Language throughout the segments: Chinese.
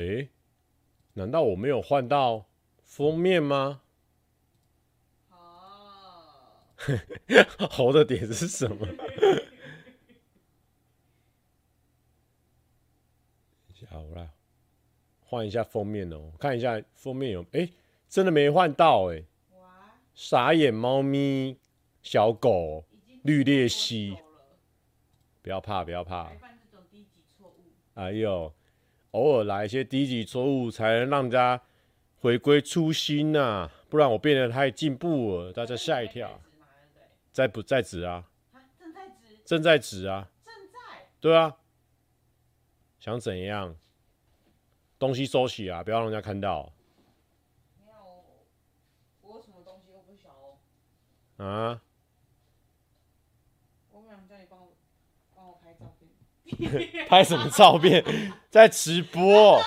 诶，难道我没有换到封面吗？哦，猴的点是什么？好啦，换一下封面哦，看一下封面有诶，真的没换到诶。傻眼猫咪，小狗，绿鬣蜥，不要怕，不要怕。哎呦，偶尔来一些低级错误，才能让大家回归初心呐、啊，不然我变得太进步了，大家吓一跳。在不在职啊？正在职。正在职啊。正在。对啊。想怎样？东西收起啊，不要让人家看到。啊！我想叫你帮我帮我拍照片，拍什么照片？在直播。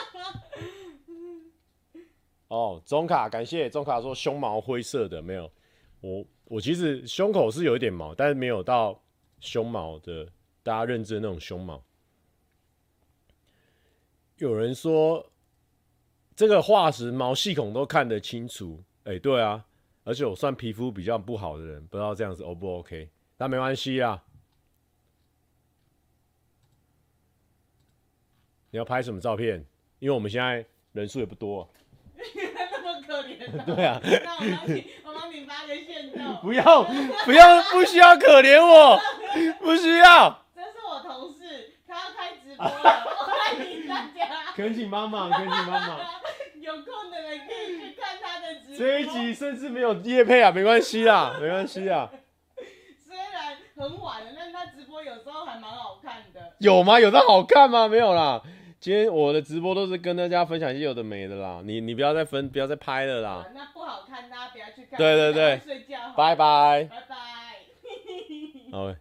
哦，中卡感谢中卡说胸毛灰色的没有，我我其实胸口是有一点毛，但是没有到胸毛的，大家认知的那种胸毛。有人说这个化石毛细孔都看得清楚，哎、欸，对啊。而且我算皮肤比较不好的人，不知道这样子 O 不 OK？但没关系啊。你要拍什么照片？因为我们现在人数也不多。那么可怜。对啊。那我帮你，我帮你发个限动。不要，不要，不需要可怜我，不需要。这是我同事，他要开直播了，我欢迎大家。恳请帮忙，恳请帮忙。有空的人可以去看他的直播。这一集甚至没有夜配啊，没关系啦，没关系啊。虽然很晚了，但他直播有时候还蛮好看的。有吗？有的好看吗？没有啦。今天我的直播都是跟大家分享一些有的没的啦。你你不要再分，不要再拍了啦。那不好看，大家不要去看。对对对。睡觉。拜拜。拜拜。好，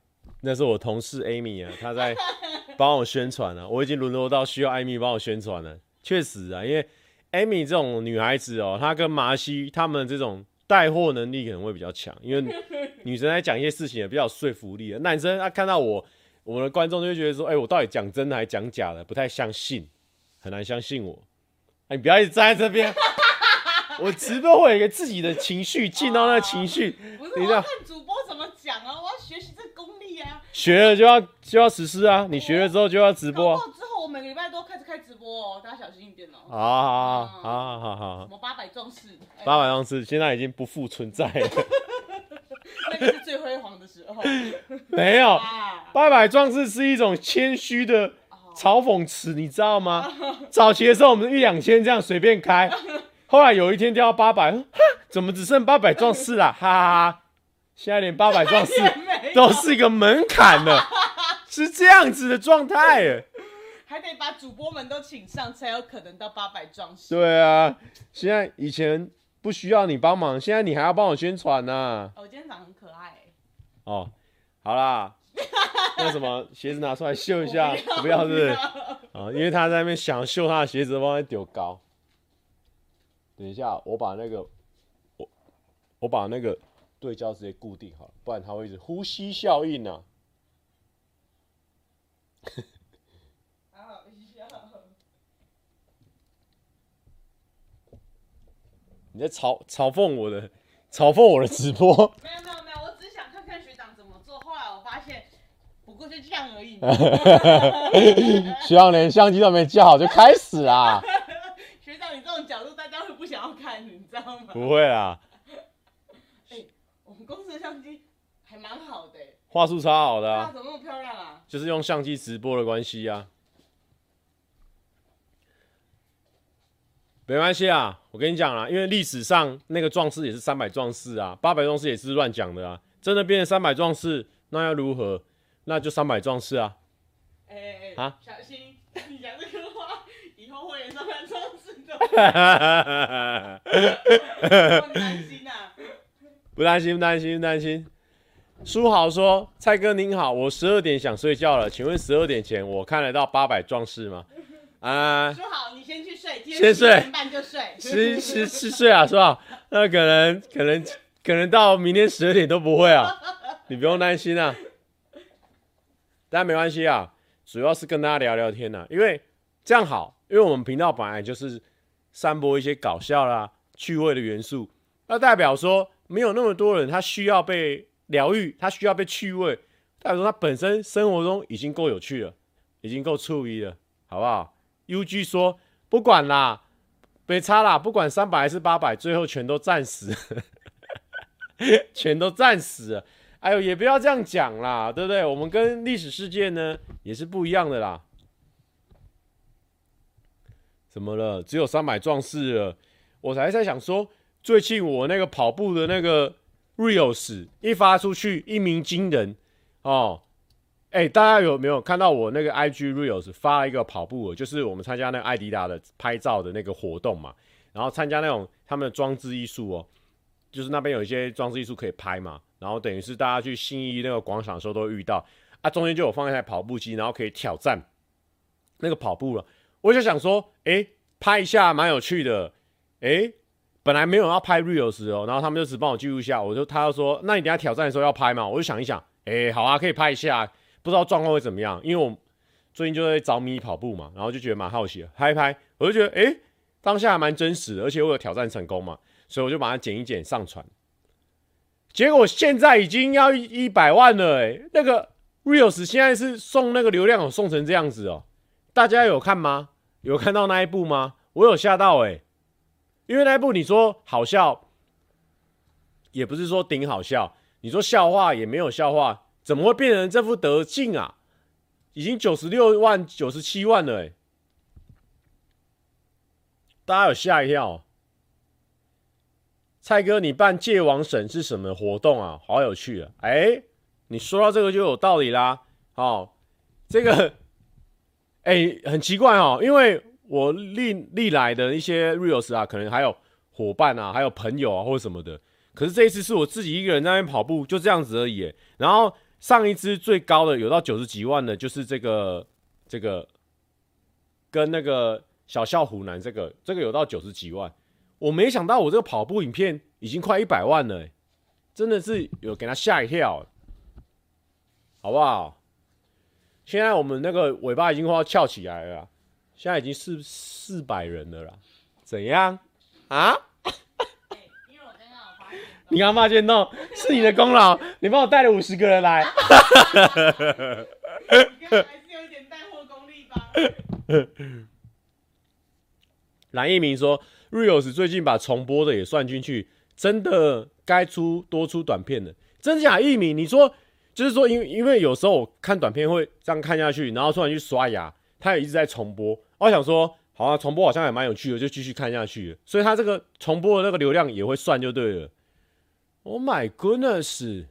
那是我同事 Amy 啊，她在 帮我宣传啊。我已经沦落到需要 Amy 帮我宣传了。确实啊，因为。Amy 这种女孩子哦，她跟麻西她们这种带货能力可能会比较强，因为女生在讲一些事情也比较有说服力。男生他看到我，我们的观众就会觉得说：“哎、欸，我到底讲真的还讲假的？不太相信，很难相信我。欸”哎，你不要一直站在这边，我直播会有一个自己的情绪，进到那个情绪。不是，我要看主播怎么讲啊，我要学习这个功力啊。学了就要就要实施啊，你学了之后就要直播。我每个礼拜都开始开直播哦，大家小心一点哦。好好好好好好。什么八百壮士？八百壮士现在已经不复存在了。最辉煌的时候。没有，八百壮士是一种谦虚的嘲讽词，你知道吗？早期的时候我们一两千这样随便开，后来有一天掉到八百，怎么只剩八百壮士了？哈哈哈！现在连八百壮士都是一个门槛了，是这样子的状态。还得把主播们都请上，才有可能到八百壮士。对啊，现在以前不需要你帮忙，现在你还要帮我宣传呢、啊。哦，我今天长得很可爱。哦，好啦，那什么鞋子拿出来秀一下，不要，是？啊、哦，因为他在那边想秀他的鞋子，往那丢高。等一下，我把那个我我把那个对焦直接固定好了，不然他会一直呼吸效应呢、啊。你在嘲嘲讽我的，嘲讽我的直播？没有没有没有，我只想看看学长怎么做。后来我发现，不过就这样而已。学长连相机都没架好就开始啦。学长，你这种角度大家会不想要看，你知道吗？不会啊。哎、欸，我们公司的相机还蛮好的、欸，画素超好的啊。怎么那么漂亮啊？就是用相机直播的关系啊。没关系啊，我跟你讲啦，因为历史上那个壮士也是三百壮士啊，八百壮士也是乱讲的啊，真的变成三百壮士，那要如何？那就三百壮士啊。哎哎哎，啊，小心，你讲这个话，以后会有三百壮士的。不担心啊？不担心，不担心，不担心。书豪说：“蔡哥您好，我十二点想睡觉了，请问十二点前我看得到八百壮士吗？”啊，说好，你先去睡，先睡，十点半就睡，十十十睡啊，是吧？那可能可能可能到明天十二点都不会啊，你不用担心啊，但没关系啊，主要是跟大家聊聊天呐、啊，因为这样好，因为我们频道本来就是散播一些搞笑啦、趣味的元素，那代表说没有那么多人他需要被疗愈，他需要被趣味，代表说他本身生活中已经够有趣了，已经够醋意了，好不好？UG 说不管啦，别差啦，不管三百还是八百，最后全都战死，全都战死。哎呦，也不要这样讲啦，对不对？我们跟历史事件呢也是不一样的啦。怎么了？只有三百壮士了。我才在想说，最近我那个跑步的那个 reels 一发出去，一鸣惊人哦。哎，大家有没有看到我那个 IG reels 发了一个跑步，就是我们参加那个艾迪达的拍照的那个活动嘛，然后参加那种他们的装置艺术哦，就是那边有一些装置艺术可以拍嘛。然后等于是大家去新一那个广场的时候都遇到啊，中间就有放一台跑步机，然后可以挑战那个跑步了。我就想说，哎，拍一下蛮有趣的，哎，本来没有要拍 reels 哦，然后他们就只帮我记录一下，我就他就说，那你等下挑战的时候要拍吗？我就想一想，哎，好啊，可以拍一下，不知道状况会怎么样，因为我最近就在着迷跑步嘛，然后就觉得蛮好奇的，拍拍，我就觉得，哎，当下还蛮真实的，而且我有挑战成功嘛，所以我就把它剪一剪上传。结果现在已经要一百万了哎，那个 Reels 现在是送那个流量，送成这样子哦，大家有看吗？有看到那一部吗？我有吓到哎，因为那一部你说好笑，也不是说顶好笑，你说笑话也没有笑话，怎么会变成这副德性啊？已经九十六万、九十七万了哎，大家有吓一跳。蔡哥，你办戒网审是什么活动啊？好有趣啊！哎、你说到这个就有道理啦。哦，这个，哎、很奇怪哦，因为我历历来的一些 reels 啊，可能还有伙伴啊，还有朋友啊，或者什么的。可是这一次是我自己一个人在那边跑步，就这样子而已。然后上一支最高的有到九十几万的，就是这个这个跟那个小笑虎男这个，这个有到九十几万。我没想到我这个跑步影片已经快一百万了，真的是有给他吓一跳，好不好？现在我们那个尾巴已经快要翘起来了，现在已经四四百人了啦，怎样啊？你刚发现动是你的功劳，你帮我带了五十个人来，还是有一点带货功力吧？蓝一鸣说。Reels 最近把重播的也算进去，真的该出多出短片了。真假一鸣，你说就是说，因为因为有时候我看短片会这样看下去，然后突然去刷牙，他也一直在重播。我想说，好啊，重播好像也蛮有趣的，就继续看下去。所以他这个重播的那个流量也会算就对了。Oh my goodness！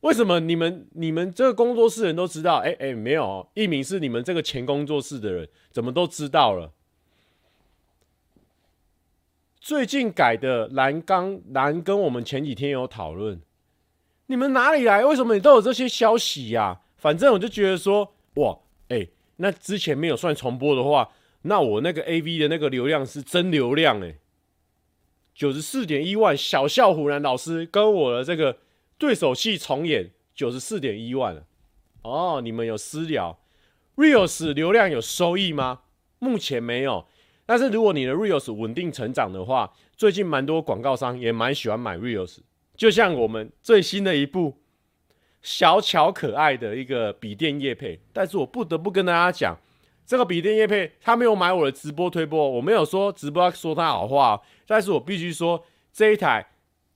为什么你们你们这个工作室人都知道？哎、欸、哎、没有，一名是你们这个前工作室的人，怎么都知道了？最近改的蓝刚蓝跟我们前几天有讨论，你们哪里来？为什么你都有这些消息呀、反正我就觉得说，哇，哎、那之前没有算重播的话，那我那个 AV 的那个流量是真流量哎、九十四点一万，小笑虎男老师跟我的这个对手戏重演九十四点一万了。哦，你们有私聊，Reels 流量有收益吗？目前没有。但是如果你的 Reels 稳定成长的话，最近蛮多广告商也蛮喜欢买 Reels，就像我们最新的一部小巧可爱的一个笔电叶配。但是我不得不跟大家讲，这个笔电叶配他没有买我的直播推播，我没有说直播要说他好话，但是我必须说这一台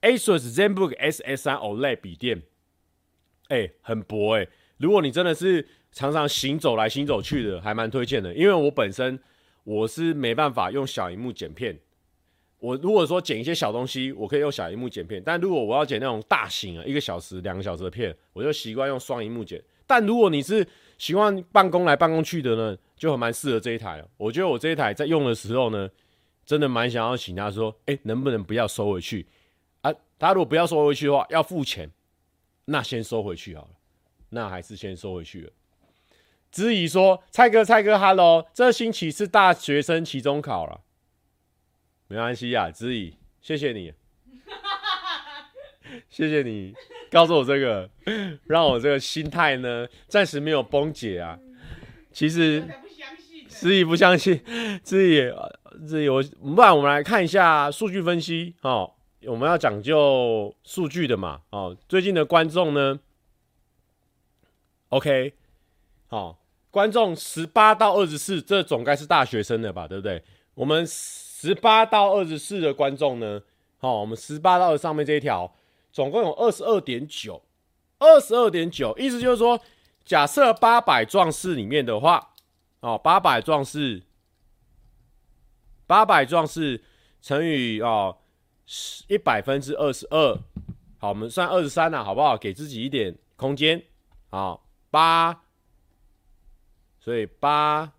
ASUS ZenBook SS3 OLED 笔电，哎、很薄哎、如果你真的是常常行走来行走去的，还蛮推荐的，因为我本身。我是没办法用小萤幕剪片。我如果说剪一些小东西，我可以用小萤幕剪片。但如果我要剪那种大型啊，一个小时、两个小时的片，我就习惯用双萤幕剪。但如果你是习惯办公来办公去的呢，就很蛮适合这一台。我觉得我这一台在用的时候呢，真的蛮想要请他说，哎，能不能不要收回去啊？他如果不要收回去的话，要付钱，那先收回去好了。那还是先收回去了。质疑说：“蔡哥，蔡哥，Hello，这星期是大学生期中考了，没关系呀。”子怡，谢谢你，谢谢你告诉我这个，让我这个心态呢暂时没有崩解啊。其实自己不相信，自己自己我，不然我们来看一下数据分析哦。我们要讲究数据的嘛哦。最近的观众呢，OK，好，观众十八到二十四，这总该是大学生了吧，对不对？我们十八到二十四的观众呢，好，我们十八到二上面这一条，总共有二十二点九。二十二点九，意思就是说，假设八百壮士里面的话，哦，八百壮士，八百壮士乘以哦，一百分之二十二，好，我们算二十三了，好不好？给自己一点空间，好，八，所以八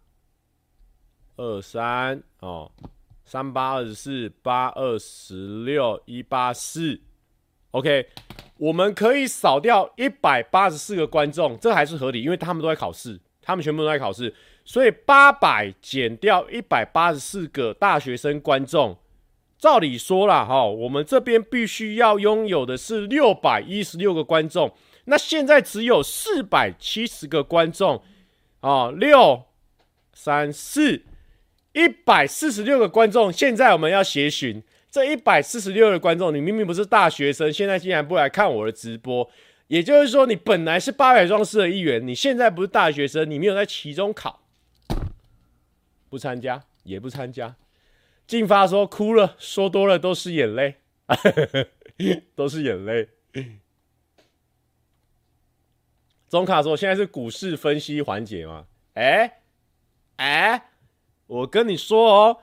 二三哦，三八二十四，八二十六，一八四，OK。我们可以扫掉一百八十四个观众，这还是合理，因为他们都在考试，他们全部都在考试，所以八百减掉一百八十四个大学生观众，照理说啦，哈，我们这边必须要拥有的是六百一十六个观众，那现在只有四百七十个观众，啊，六三四一百四十六个观众，现在我们要协寻。这一百四十六的观众，你明明不是大学生，现在竟然不来看我的直播，也就是说，你本来是八百壮士的一员，你现在不是大学生，你没有在期中考，不参加也不参加。进发说哭了，说多了都是眼泪，都是眼泪。中卡说现在是股市分析环节吗？哎哎，我跟你说哦。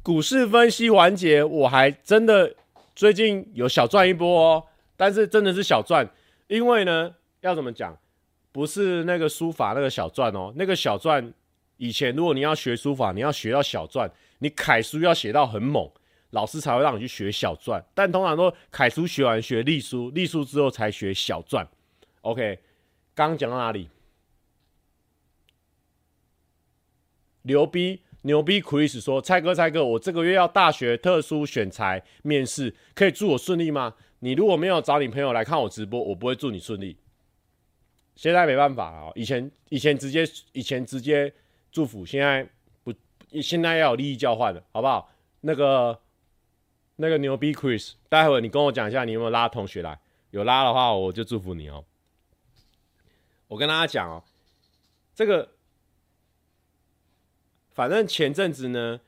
股市分析环节，我还真的最近有小赚一波哦，但是真的是小赚，因为呢，要怎么讲，不是那个书法那个小赚哦，那个小赚，以前如果你要学书法，你要学到小赚，你楷书要写到很猛，老师才会让你去学小赚，但通常都楷书学完学隶书，隶书之后才学小赚。OK，刚刚讲到哪里？牛逼！牛逼，Chris 说：“蔡哥，蔡哥，我这个月要大学特殊选才面试，可以祝我顺利吗？你如果没有找你朋友来看我直播，我不会祝你顺利。现在没办法啊，以前以前直接以前直接祝福，现在不，现在要有利益交换了，好不好？那个那个牛逼，Chris，待会你跟我讲一下，你有没有拉同学来？有拉的话，我就祝福你哦。我跟大家讲哦，这个。”反正前阵子呢，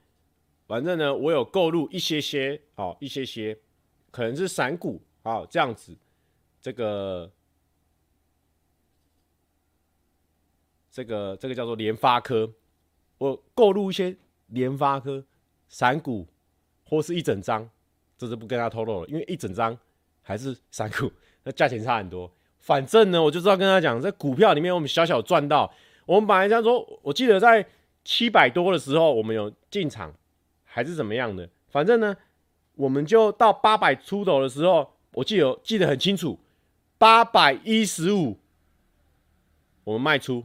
反正呢，我有购入一些些，哦，一些些，可能是散股，哦，这样子，这个，这个，这个叫做联发科，我购入一些联发科散股，或是一整张，这是不跟他透露了，因为一整张还是散股，那价钱差很多。反正呢，我就知道跟他讲，在股票里面我们小小赚到，我们本来这样说，我记得在。七百多的时候，我们有进场，还是怎么样的？反正呢，我们就到八百出头的时候，我记得记得很清楚，八百一十五，我们卖出。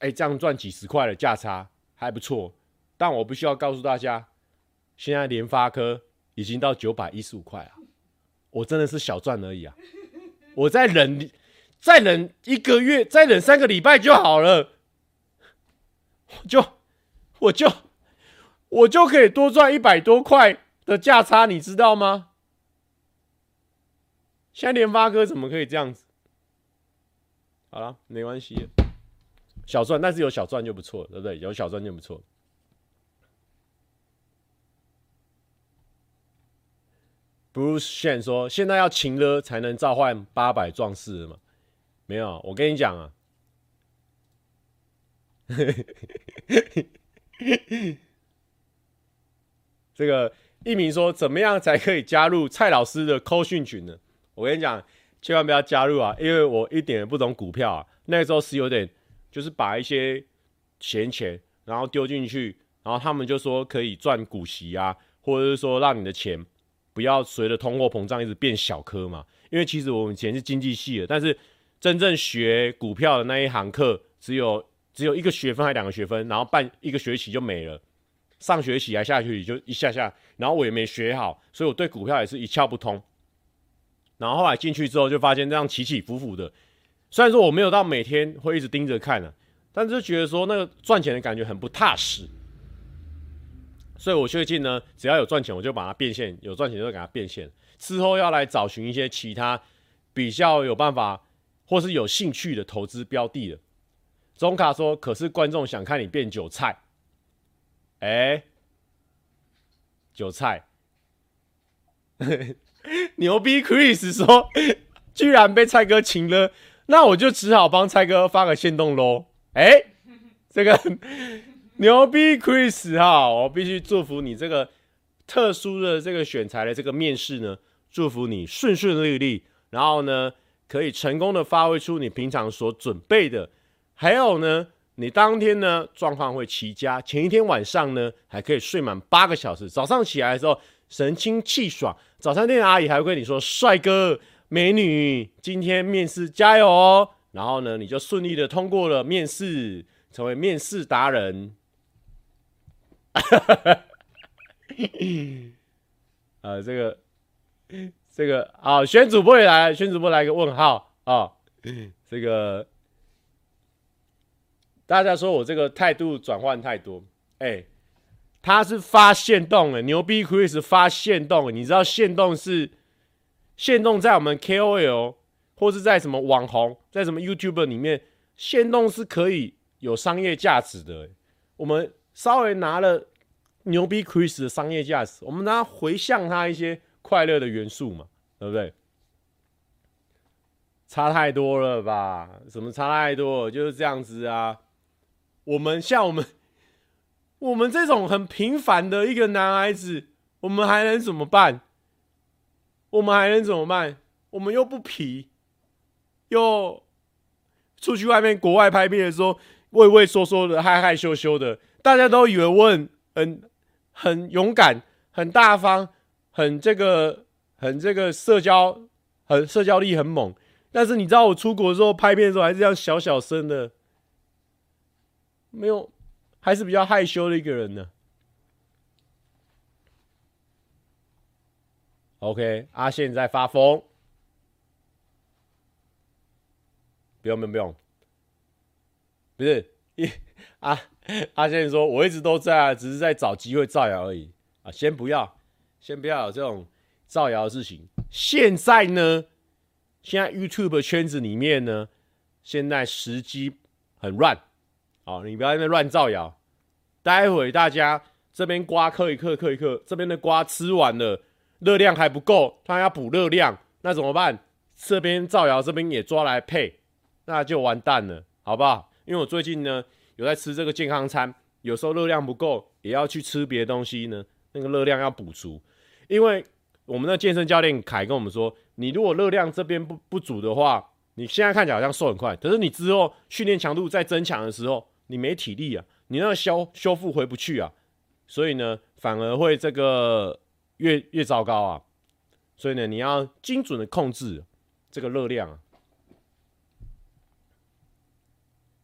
哎，这样赚几十块的价差还不错。但我必须要告诉大家，现在联发科已经到九百一十五块了，我真的是小赚而已啊！我再忍，再忍一个月，再忍三个礼拜就好了。我就我就我就可以多赚一百多块的价差，你知道吗？现在联发哥怎么可以这样子？好了，没关系，小赚，但是有小赚就不错，对不对？有小赚就不错。Bruce Shen 说：“现在要勤了才能召唤八百壮士吗？”没有，我跟你讲啊。这个一鸣说，怎么样才可以加入蔡老师的扣讯群呢？我跟你讲，千万不要加入啊，因为我一点也不懂股票啊。那个时候是有点，就是把一些闲钱然后丢进去，然后他们就说可以赚股息啊，或者是说让你的钱不要随着通货膨胀一直变小颗嘛。因为其实我们以前是经济系的，但是真正学股票的那一堂课只有。只有一个学分还两个学分，然后半一个学期就没了。上学期还下学期就一下下，然后我也没学好，所以我对股票也是一窍不通。然后后来进去之后就发现这样起起伏伏的，虽然说我没有到每天会一直盯着看了，但是就觉得说那个赚钱的感觉很不踏实，所以我最近呢，只要有赚钱，我就把它变现；有赚钱就给它变现。之后要来找寻一些其他比较有办法或是有兴趣的投资标的的。中卡说：“可是观众想看你变韭菜。”哎，韭菜，牛逼！Chris 说：“居然被蔡哥请了，那我就只好帮蔡哥发个限动喽。”哎，这个 牛逼，Chris 哈，我必须祝福你这个特殊的这个选材的这个面试呢，祝福你顺顺利利，然后呢，可以成功的发挥出你平常所准备的，还有呢，你当天呢状况会齐佳，前一天晚上呢还可以睡满八个小时，早上起来的时候神清气爽，早餐店的阿姨还会跟你说：“帅哥、美女，今天面试加油哦。”然后呢，你就顺利的通过了面试，成为面试达人。啊，这个，这个啊，选主播也来，选主播来个问号啊，这个大家说我这个态度转换太多，哎，他是发现动的，牛逼 Chris 发现动，你知道现动是现动在我们 KOL。或是在什么网红，在什么 YouTuber 里面，现动是可以有商业价值的。我们稍微拿了牛逼 Chris 的商业价值，我们拿回向他一些快乐的元素嘛，对不对？差太多了吧？什么差太多？就是这样子啊。我们 像我们，我们这种很平凡的一个男孩子，我们还能怎么办？我们还能怎么办？我们又不皮。又出去外面国外拍片的时候，畏畏缩缩的，害害羞羞的，大家都以为我很很很勇敢、很大方、很这个、很这个社交、很社交力很猛。但是你知道我出国的时候拍片的时候，还是这样小小声的，没有，还是比较害羞的一个人呢。OK，阿宪在发疯。不用不用不用，不是一啊，阿先生说我一直都在啊，只是在找机会造谣而已啊，先不要，先不要有这种造谣的事情。现在呢，现在 YouTube 圈子里面呢，现在时机很乱，哦，你不要在那乱造谣。待会大家这边瓜嗑一嗑，嗑一嗑，这边的瓜吃完了，热量还不够，他要补热量，那怎么办？这边造谣，这边也抓来配。那就完蛋了，好不好？因为我最近呢有在吃这个健康餐，有时候热量不够，也要去吃别的东西呢，那个热量要补足。因为我们的健身教练凯跟我们说，你如果热量这边不不足的话，你现在看起来好像瘦很快，可是你之后训练强度再增强的时候，你没体力啊，你那个修修复回不去啊，所以呢反而会这个越越糟糕啊。所以呢你要精准的控制这个热量啊。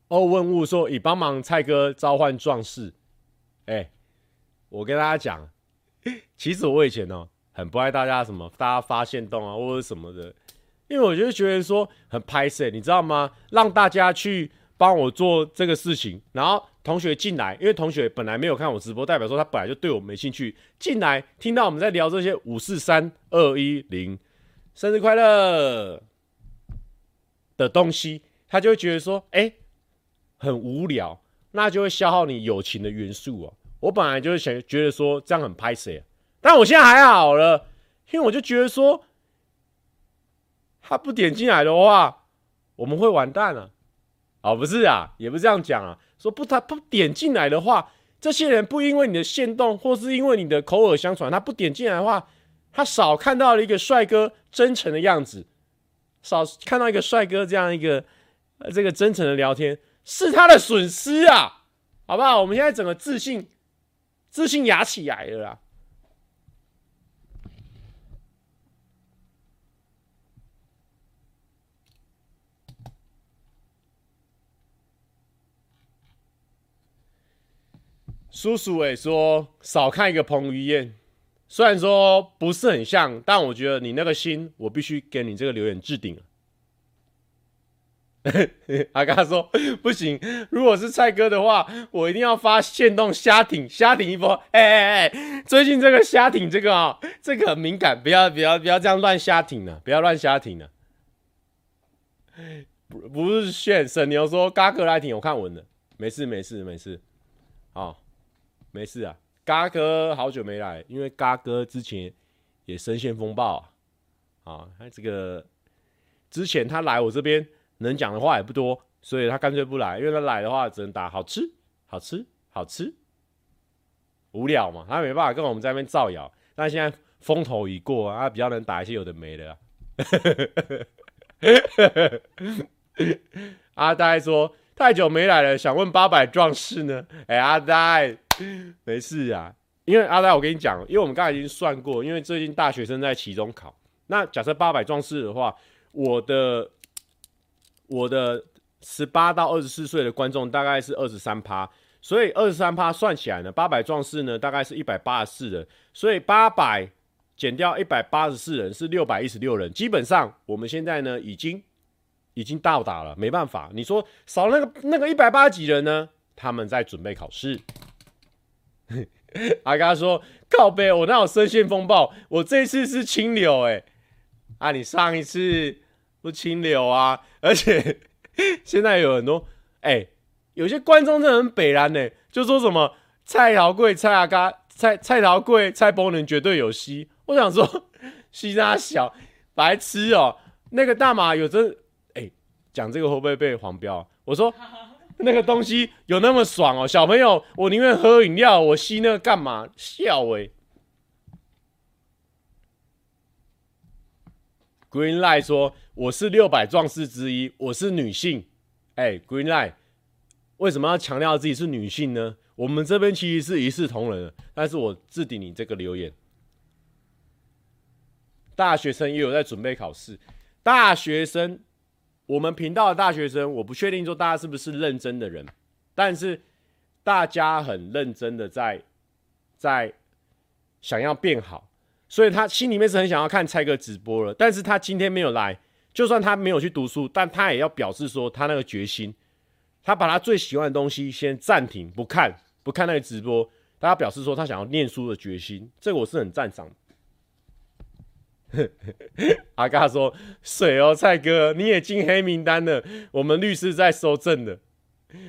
欧文物说：“以帮忙蔡哥召唤壮士。”哎，我跟大家讲，其实我以前哦，很不爱大家什么，大家发现动啊，或者什么的，因为我就觉得说很拍摄，你知道吗？让大家去帮我做这个事情，然后同学进来，因为同学本来没有看我直播，代表说他本来就对我没兴趣，进来听到我们在聊这些五四三二一零生日快乐的东西，他就会觉得说，哎。很无聊，那就会消耗你友情的元素啊！我本来就是想觉得说这样很拍谢，但我现在还好了，因为我就觉得说，他不点进来的话，我们会完蛋了。哦，不是啊，也不是这样讲啊，说不他不点进来的话，这些人不因为你的限动，或是因为你的口耳相传，他不点进来的话，他少看到了一个帅哥真诚的样子，少看到一个帅哥这样一个这个真诚的聊天。是他的损失啊，好不好？我们现在整个自信，自信压起来了啦。叔叔诶说少看一个彭于晏，虽然说不是很像，但我觉得你那个心，我必须给你这个留言置顶 阿嘎说不行，如果是蔡哥的话，我一定要发限动虾挺虾挺一波。哎哎哎，最近这个虾挺这个啊、这个很敏感，不要不要不要这样乱虾挺了，不要乱虾挺了。不不是炫沈牛说嘎哥来挺，我看文了，没事没事没事，好，没事啊。嘎哥好久没来，因为嘎哥之前也深陷风暴啊，啊，他这个之前他来我这边。能讲的话也不多，所以他干脆不来，因为他来的话只能打好吃、好吃、好吃，无聊嘛，他没办法跟我们在那边造谣。但现在风头已过，他比较能打一些有的没的、啊。阿呆说太久没来了，想问八百壮士呢？哎、阿呆，没事啊，因为阿呆，我跟你讲，因为我们刚才已经算过，因为最近大学生在期中考，那假设八百壮士的话，我的。我的十八到二十四岁的观众大概是二十三趴，所以二十三趴算起来呢，八百壮士呢大概是一百八十四人，所以八百减掉一百八十四人是六百一十六人。基本上我们现在呢已经已经到达了，没办法，你说少那个那个一百八十几人呢？他们在准备考试。阿嘎说靠北，我那有深陷风暴，我这次是清流哎、欸，啊你上一次。不清流啊！而且 现在有很多哎、欸，有些观众真的很北烂呢，就说什么蔡桃贵、蔡阿嘎、蔡蔡桃贵、蔡波能绝对有戏。我想说，戏他小白痴哦、喔，那个大马有真，讲、这个会不会被黄标？我说那个东西有那么爽哦、小朋友，我宁愿喝饮料，我吸那个干嘛？笑哎、Green Light 说：“我是六百壮士之一，我是女性。欸”哎，Green Light 为什么要强调自己是女性呢？我们这边其实是一视同仁的，但是我置顶你这个留言。大学生也有在准备考试，大学生，我们频道的大学生，我不确定说大家是不是认真的人，但是大家很认真的在在想要变好。所以他心里面是很想要看蔡哥直播了，但是他今天没有来，就算他没有去读书，但他也要表示说他那个决心，他把他最喜欢的东西先暂停不看，不看那个直播，大家表示说他想要念书的决心，这个我是很赞赏的。阿嘎说：“水哦，蔡哥，你也进黑名单了，我们律师在搜证的，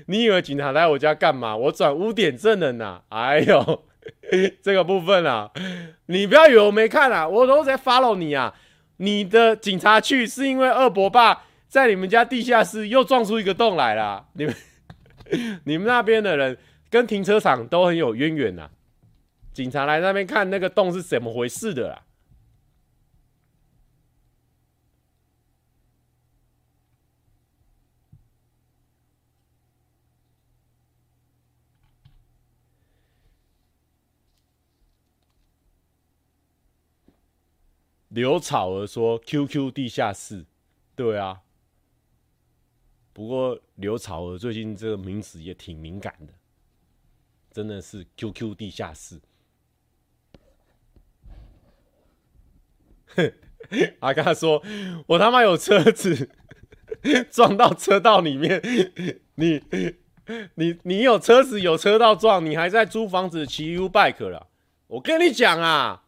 你以为警察来我家干嘛？我转污点证人呐！哎呦。”这个部分啊，你不要以为我没看啊，我都在 follow 你啊。你的警察去是因为二伯爸在你们家地下室又撞出一个洞来了。你们你们那边的人跟停车场都很有渊源呐。警察来那边看那个洞是怎么回事的啦。刘草儿说：“QQ 地下室，对啊。不过刘草儿最近这个名词也挺敏感的，真的是 QQ 地下室。”哼，阿嘎说：“我他妈有车子 撞到车道里面，你你你有车子有车道撞，你还在租房子骑 U bike 了？我跟你讲啊！”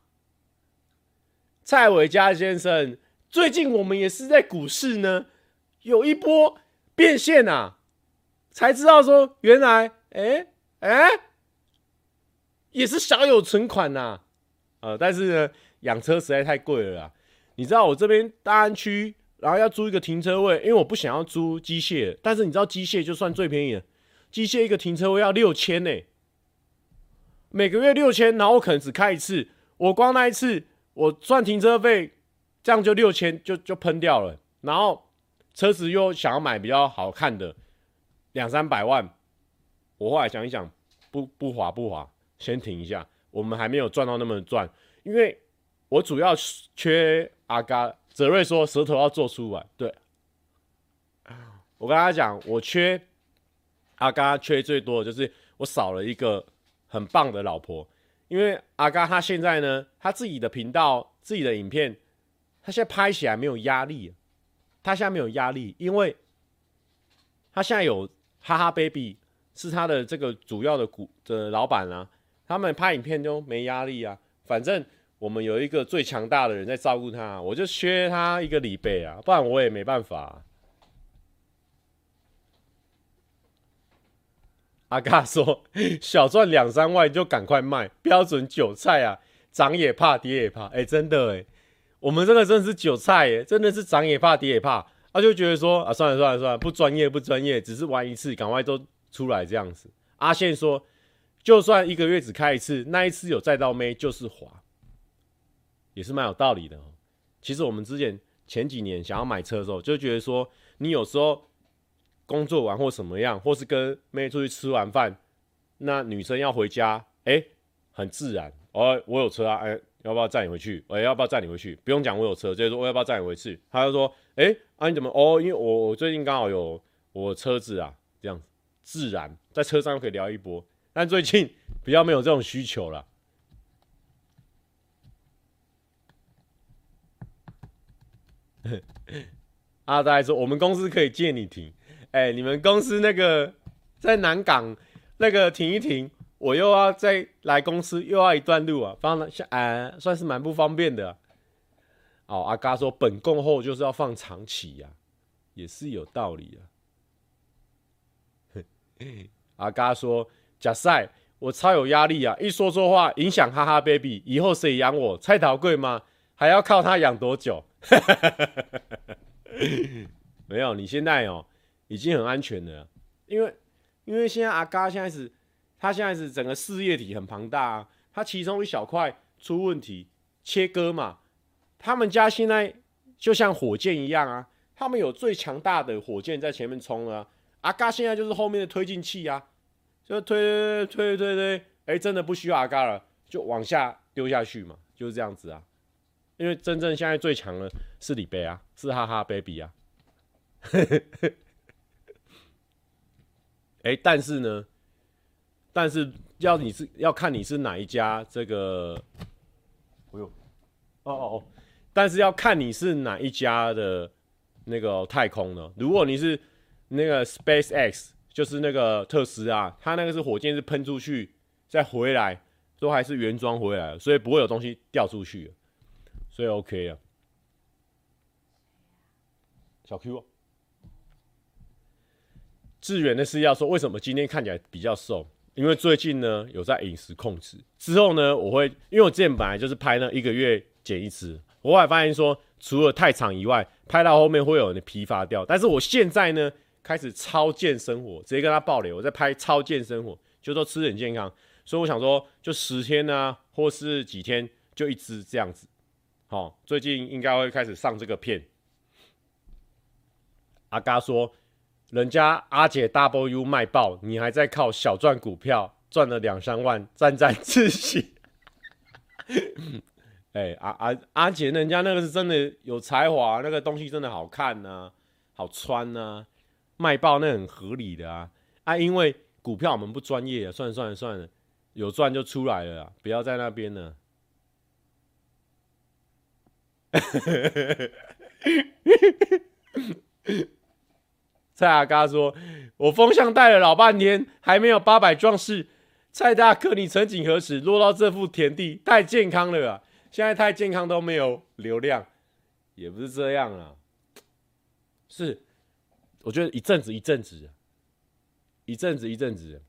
蔡伟嘉先生，最近我们也是在股市呢，有一波变现啊，才知道说原来，哎、欸、哎、也是小有存款呐、啊，呃，但是呢，养车实在太贵了啦。你知道我这边大安区，然后要租一个停车位，因为我不想要租机械，但是你知道机械就算最便宜的，机械一个停车位要六千呢，每个月六千，然后我可能只开一次，我光那一次。我赚停车费，这样就六千就就喷掉了。然后车子又想要买比较好看的，两三百万。我后来想一想，不不划不划，先停一下。我们还没有赚到那么赚，因为我主要缺阿嘎。泽瑞说舌头要做出来，对。我跟他讲，我缺阿嘎，缺最多的就是我少了一个很棒的老婆。因为阿嘎他现在呢，他自己的频道、自己的影片，他现在拍起来没有压力。他现在没有压力，因为他现在有哈哈 baby 是他的这个主要的股的老板啊，他们拍影片都没压力啊，反正我们有一个最强大的人在照顾他，我就削他一个礼拜啊，不然我也没办法。阿嘎说：“小赚两三万就赶快卖，标准韭菜啊！涨也怕，跌也怕。哎、真的哎，我们这个真的是韭菜哎，真的是涨也怕，跌也怕。他、就觉得说啊，算了算了算了，不专业不专业，只是玩一次，赶快都出来这样子。”阿宪说：“就算一个月只开一次，那一次有再到妹就是滑，也是蛮有道理的。其实我们之前前几年想要买车的时候，就觉得说，你有时候。”工作完或什么样，或是跟妹出去吃完饭，那女生要回家，哎、很自然。哦，我有车啊，哎、要不要载你回去？哎、要不要载你回去？不用讲，我有车，直接说我要不要载你回去？他就说，哎、啊你怎么？哦，因为我我最近刚好有我车子啊，这样自然在车上可以聊一波。但最近 比较没有这种需求了。阿呆说，我们公司可以借你停。哎、你们公司那个在南港那个停一停，我又要再来公司，又要一段路啊，放了下哎，算是蛮不方便的、哦，阿嘎说本供后就是要放长期呀、啊，也是有道理啊。阿嘎说假赛，我超有压力啊，一说错话影响哈哈 baby，以后谁养我？蔡桃贵吗？还要靠他养多久？没有，你现在哦。已经很安全了，因为因为现在阿嘎现在是，他现在是整个事业体很庞大啊，他其中一小块出问题切割嘛，他们家现在就像火箭一样啊，他们有最强大的火箭在前面冲了啊，阿嘎现在就是后面的推进器啊，就推推推推推，哎、真的不需要阿嘎了，就往下丢下去嘛，就是这样子啊，因为真正现在最强的是李贝啊，是哈哈 baby 啊。哎、但是呢，但是要你是要看你是哪一家这个，哎呦，哦哦哦，但是要看你是哪一家的那个太空呢？如果你是那个 SpaceX，就是那个特斯拉，它那个是火箭是喷出去再回来，都还是原装回来，所以不会有东西掉出去，所以 OK 啊。小 Q、哦。志远的是要说，为什么今天看起来比较瘦？因为最近呢有在饮食控制。之后呢，我会因为我之前本来就是拍那一个月减一次，我后来发现说，除了太长以外，拍到后面会有人疲乏掉。但是我现在呢开始超健生活，直接跟他爆雷，我在拍超健生活，就说吃很健康。所以我想说，就十天啊，或是几天就一支这样子。好，最近应该会开始上这个片。阿嘎说。人家阿姐 W 卖爆，你还在靠小赚股票赚了两三万，沾沾自喜。哎、欸，阿阿阿姐，人家那个是真的有才华，那个东西真的好看呐、好穿呐、卖爆那很合理的啊。啊，因为股票我们不专业，算了算了算了，有赚就出来了，不要在那边了。蔡阿嘎说：“我风向带了老半天，还没有八百壮士。蔡大哥，你曾几何时落到这副田地？太健康了啊！现在太健康都没有流量，也不是这样啊。是，我觉得一阵子一阵子，一阵子一阵子，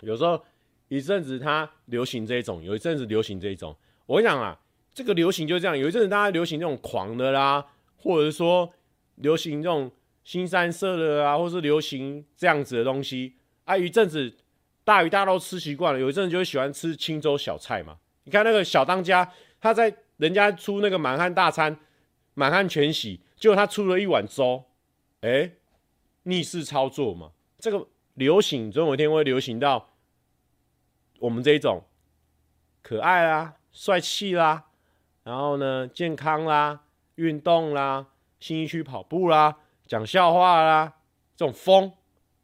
有时候一阵子它流行这一种，有一阵子流行这一种。我跟你讲啊，这个流行就这样，有一阵子大家流行这种狂的啦，或者说流行这种。”新三色的啊，或是流行这样子的东西啊，一阵子大鱼大肉吃习惯了，有一阵子就会喜欢吃清粥小菜嘛。你看那个小当家，他在人家出那个满汉大餐、满汉全席，结果他出了一碗粥，哎、逆势操作嘛。这个流行总有一天会流行到我们这一种可爱啦、帅气啦，然后呢健康啦、运动啦、新一区跑步啦。讲笑话啦，这种风，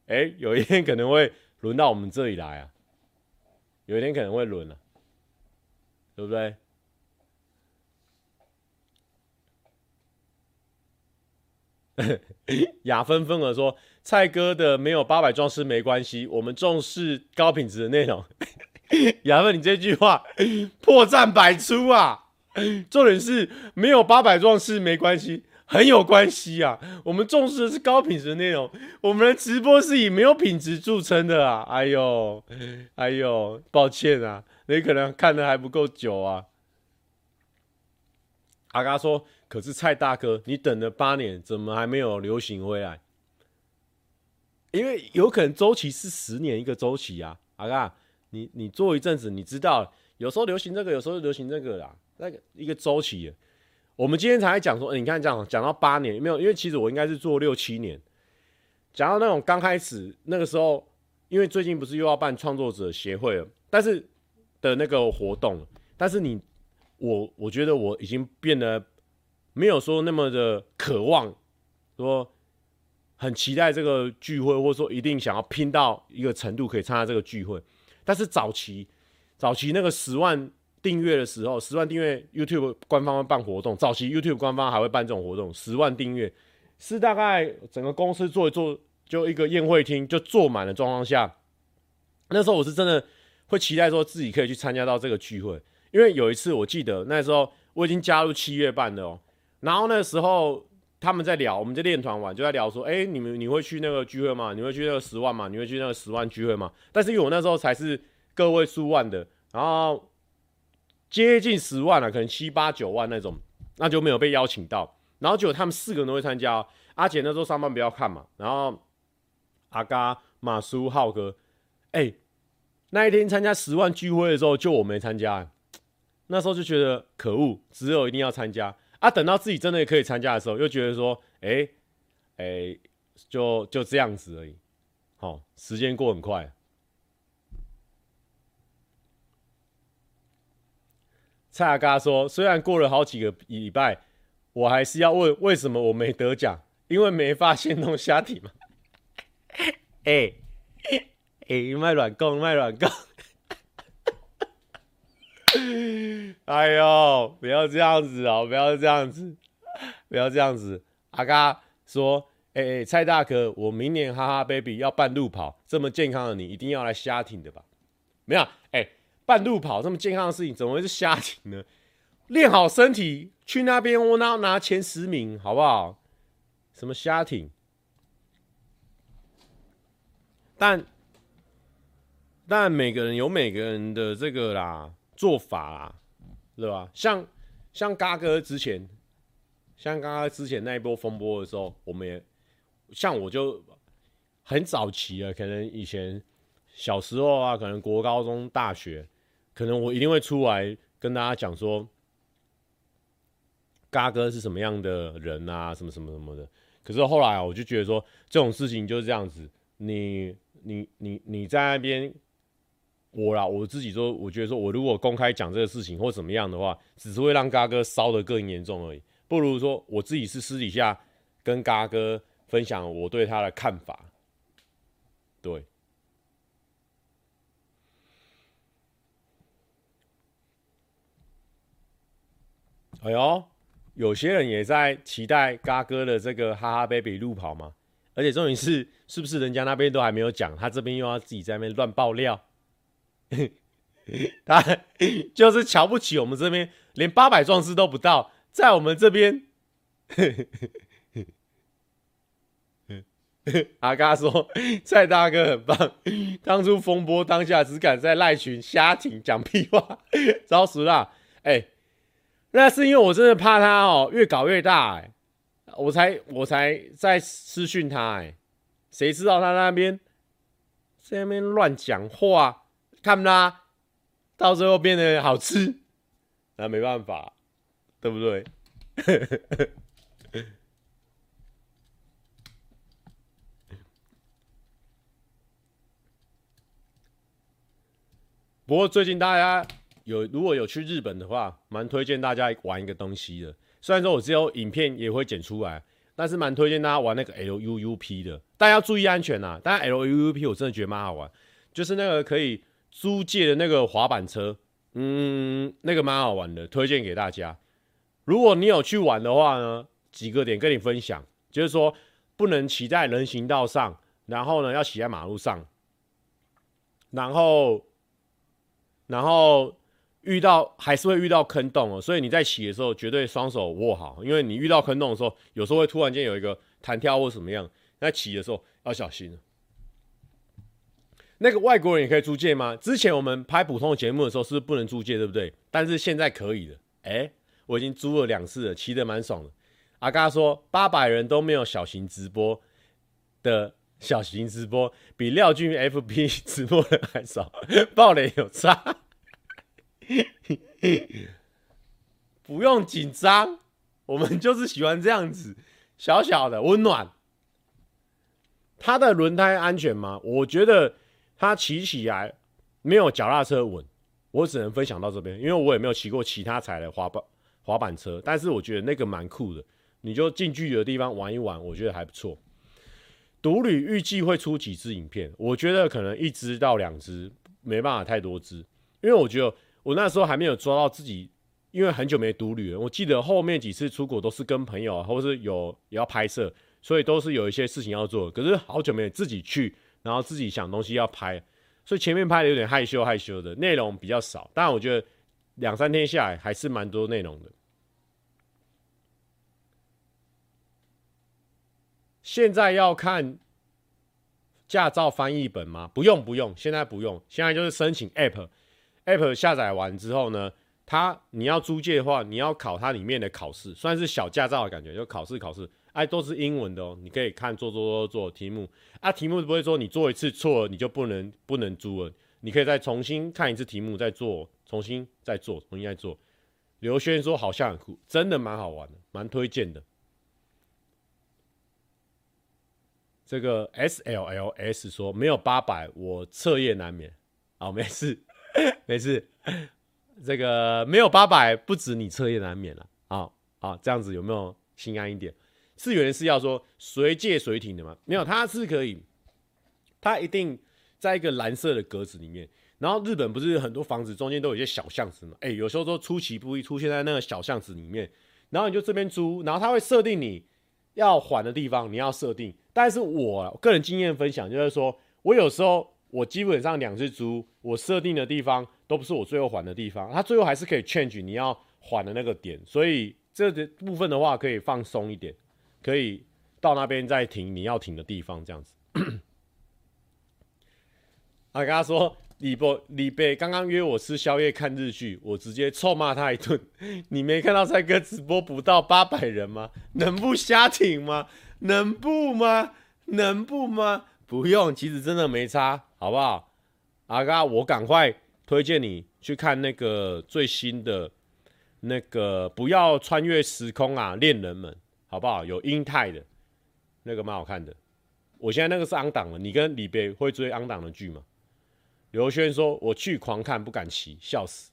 哎、有一天可能会轮到我们这里来啊，有一天可能会轮了、啊，对不对？雅芬芬儿说，蔡哥的没有八百壮士没关系，我们重视高品质的内容。雅芬，你这句话破绽百出啊！重点是没有八百壮士没关系，很有关系啊！我们重视的是高品质内容，我们的直播是以没有品质著称的啊！哎呦，哎呦，抱歉啊，你可能看的还不够久啊。阿嘎说：“可是蔡大哥，你等了八年，怎么还没有流行回来？”因为有可能周期是十年一个周期啊，阿嘎，你你做一阵子，你知道，有时候流行这个，有时候流行这个啦，那个一个周期。我们今天才讲说，欸、你看这样讲到八年，没有，因为其实我应该是做六七年。讲到那种刚开始那个时候，因为最近不是又要办创作者协会了，但是的那个活动，但是你我我觉得我已经变得没有说那么的渴望说。很期待这个聚会，或者说一定想要拼到一个程度可以参加这个聚会。但是早期，早期那个十万订阅的时候，十万订阅 YouTube 官方会办活动。早期 YouTube 官方还会办这种活动，十万订阅是大概整个公司做一做，就一个宴会厅就坐满的状况下，那时候我是真的会期待说自己可以去参加到这个聚会。因为有一次我记得那时候我已经加入七月半的哦，然后那时候。他们在聊，我们在练团玩，就在聊说，哎、你们你会去那个聚会吗？你会去那个十万吗？你会去那个十万聚会吗？但是因为我那时候才是个位数万的，然后接近十万了，可能七八九万那种，那就没有被邀请到。然后结果他们四个人都会参加，阿姐那时候上班不要看嘛，然后阿嘎、马叔、浩哥，哎、那一天参加十万聚会的时候，就我没参加，那时候就觉得可恶，只有一定要参加。啊，等到自己真的可以参加的时候，又觉得说，哎、欸，哎、就就这样子而已。好、哦，时间过很快。蔡阿嘎说，虽然过了好几个礼拜，我还是要问，为什么我没得奖？因为没发现弄虾体嘛。哎，哎，卖软供，卖软供。哎呦，不要这样子哦，不要这样子，不要这样子。阿嘎说：“哎、欸、哎，蔡大哥，我明年哈哈 baby 要办路跑，这么健康的你一定要来虾挺的吧？没有，哎、欸，半路跑这么健康的事情，怎么会是虾挺呢？练好身体去那边，我拿拿前十名，好不好？什么虾挺？但但每个人有每个人的这个啦。”做法啦，对吧？像像嘎哥之前，像嘎哥之前那一波风波的时候，我们也像我就很早期了，可能以前小时候啊，可能国高中、大学，可能我一定会出来跟大家讲说，嘎哥是什么样的人啊，什么什么什么的。可是后来啊，我就觉得说，这种事情就是这样子，你你你你在那边。我啦，我自己说，我觉得说，我如果公开讲这个事情或怎么样的话，只是会让嘎哥烧得更严重而已。不如说，我自己是私底下跟嘎哥分享我对他的看法。对。哎呦，有些人也在期待嘎哥的这个哈哈 baby 路跑嘛。而且重点是，是不是人家那边都还没有讲，他这边又要自己在那边乱爆料？他就是瞧不起我们这边，连八百壮士都不到，在我们这边，阿嘎说蔡大哥很棒，当初风波当下只敢在赖群瞎挺讲屁话，招死啦！哎、那是因为我真的怕他哦，越搞越大、我才我才在私讯他哎、谁知道他那边在那边乱讲话。看啦，到最后变得好吃，那没办法，对不对？不过最近大家有如果有去日本的话，蛮推荐大家玩一个东西的。虽然说我只有影片也会剪出来，但是蛮推荐大家玩那个 LUUP 的。大家要注意安全呐！但 LUUP 我真的觉得蛮好玩，就是那个可以。租借的那个滑板车，嗯，那个蛮好玩的，推荐给大家。如果你有去玩的话呢，几个点跟你分享，就是说，不能骑在人行道上，然后呢要骑在马路上，然后然后遇到还是会遇到坑洞哦，所以你在骑的时候绝对双手握好，因为你遇到坑洞的时候，有时候会突然间有一个弹跳或什么样，在骑的时候要小心。那个外国人也可以租借吗？之前我们拍普通的节目的时候是不是不能租借，对不对？但是现在可以了。哎，我已经租了两次了，骑得蛮爽的。阿嘎说八百人都没有小型直播的小型直播，比廖俊 FB 直播的还少，爆雷有差。不用紧张，我们就是喜欢这样子，小小的温暖。它的轮胎安全吗？我觉得。它骑起来没有脚踏车稳，我只能分享到这边，因为我也没有骑过其他踩的滑板滑板车，但是我觉得那个蛮酷的，你就近距离的地方玩一玩，我觉得还不错。独旅预计会出几支影片？我觉得可能一支到两支，没办法太多支，因为我觉得我那时候还没有抓到自己，因为很久没独旅了。我记得后面几次出国都是跟朋友，或是有也要拍摄，所以都是有一些事情要做，可是好久没有自己去。然后自己想东西要拍，所以前面拍的有点害羞害羞的，内容比较少。但我觉得两三天下来还是蛮多内容的。现在要看驾照翻译本吗？不用不用，现在不用，现在就是申请 app App 下载完之后呢，它你要租借的话，你要考它里面的考试，算是小驾照的感觉，就考试考试。哎，都是英文的哦，你可以看做做做做题目啊，题目不会说你做一次错了你就不能不能租了，你可以再重新看一次题目再做，重新再做，重新再做。刘轩说好像很酷，真的蛮好玩的，蛮推荐的。这个 S L L S 说没有八百，我彻夜难眠。好，没事 没事，这个没有八百不止你彻夜难眠了。啊啊，这样子有没有心安一点？次元是要说随借随停的吗？没有，它是可以，它一定在一个蓝色的格子里面。然后日本不是很多房子中间都有一些小巷子吗？哎、有时候都出其不意出现在那个小巷子里面，然后你就这边租，然后它会设定你要还的地方，你要设定。但是我个人经验分享就是说，我有时候我基本上两只猪，我设定的地方都不是我最后还的地方，它最后还是可以 change 你要还的那个点，所以这部分的话可以放松一点。可以到那边再停你要停的地方，这样子。他跟他说：“李博李贝刚刚约我吃宵夜看日剧，我直接臭骂他一顿。你没看到帅哥直播不到八百人吗？能不瞎停吗？能不吗？能不吗？不用，其实真的没差，好不好？阿嘎，我赶快推荐你去看那个最新的那个不要穿越时空啊，恋人们。”好不好？有英泰的，那个蛮好看的。我现在那个是 on 档了。你跟李贝会追 on 档的剧吗？刘轩说：“我去狂看，不敢骑，笑死。”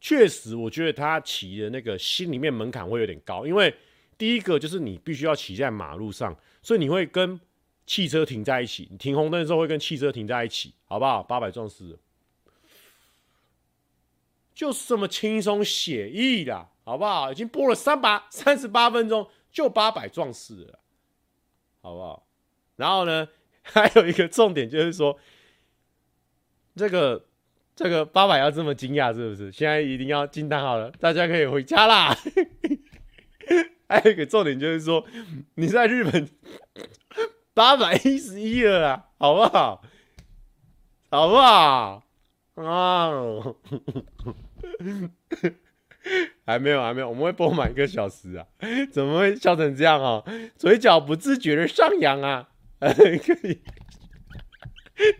确实，我觉得他骑的那个心里面门槛会有点高，因为第一个就是你必须要骑在马路上，所以你会跟汽车停在一起。你停红灯的时候会跟汽车停在一起，好不好？八百壮士就是这么轻松写意的，好不好？已经播了三百三十八分钟。就八百壮士了，好不好？然后呢，还有一个重点就是说，这个这个八百要这么惊讶是不是？现在一定要惊叹好了，大家可以回家啦。还有一个重点就是说，你在日本八百一十一了啊，好不好？好不好？啊！还没有，还没有，我们会播满一个小时啊！怎么会笑成这样啊？嘴角不自觉的上扬啊！可以，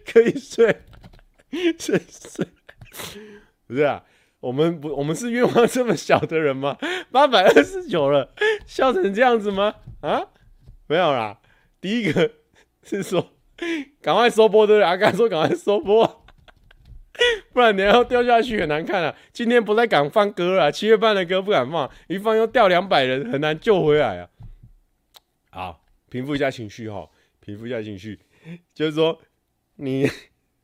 可以睡，睡睡。不是啊，我们不，我们是愿望这么小的人吗？八百二十九了，笑成这样子吗？啊，没有啦。第一个 是说，赶快收播对不对？阿刚说赶快收播。不然你要掉下去很难看啊！今天不太敢放歌了，七月半的歌不敢放，一放又掉两百人，很难救回来啊！好，平复一下情绪哈，平复一下情绪，就是说你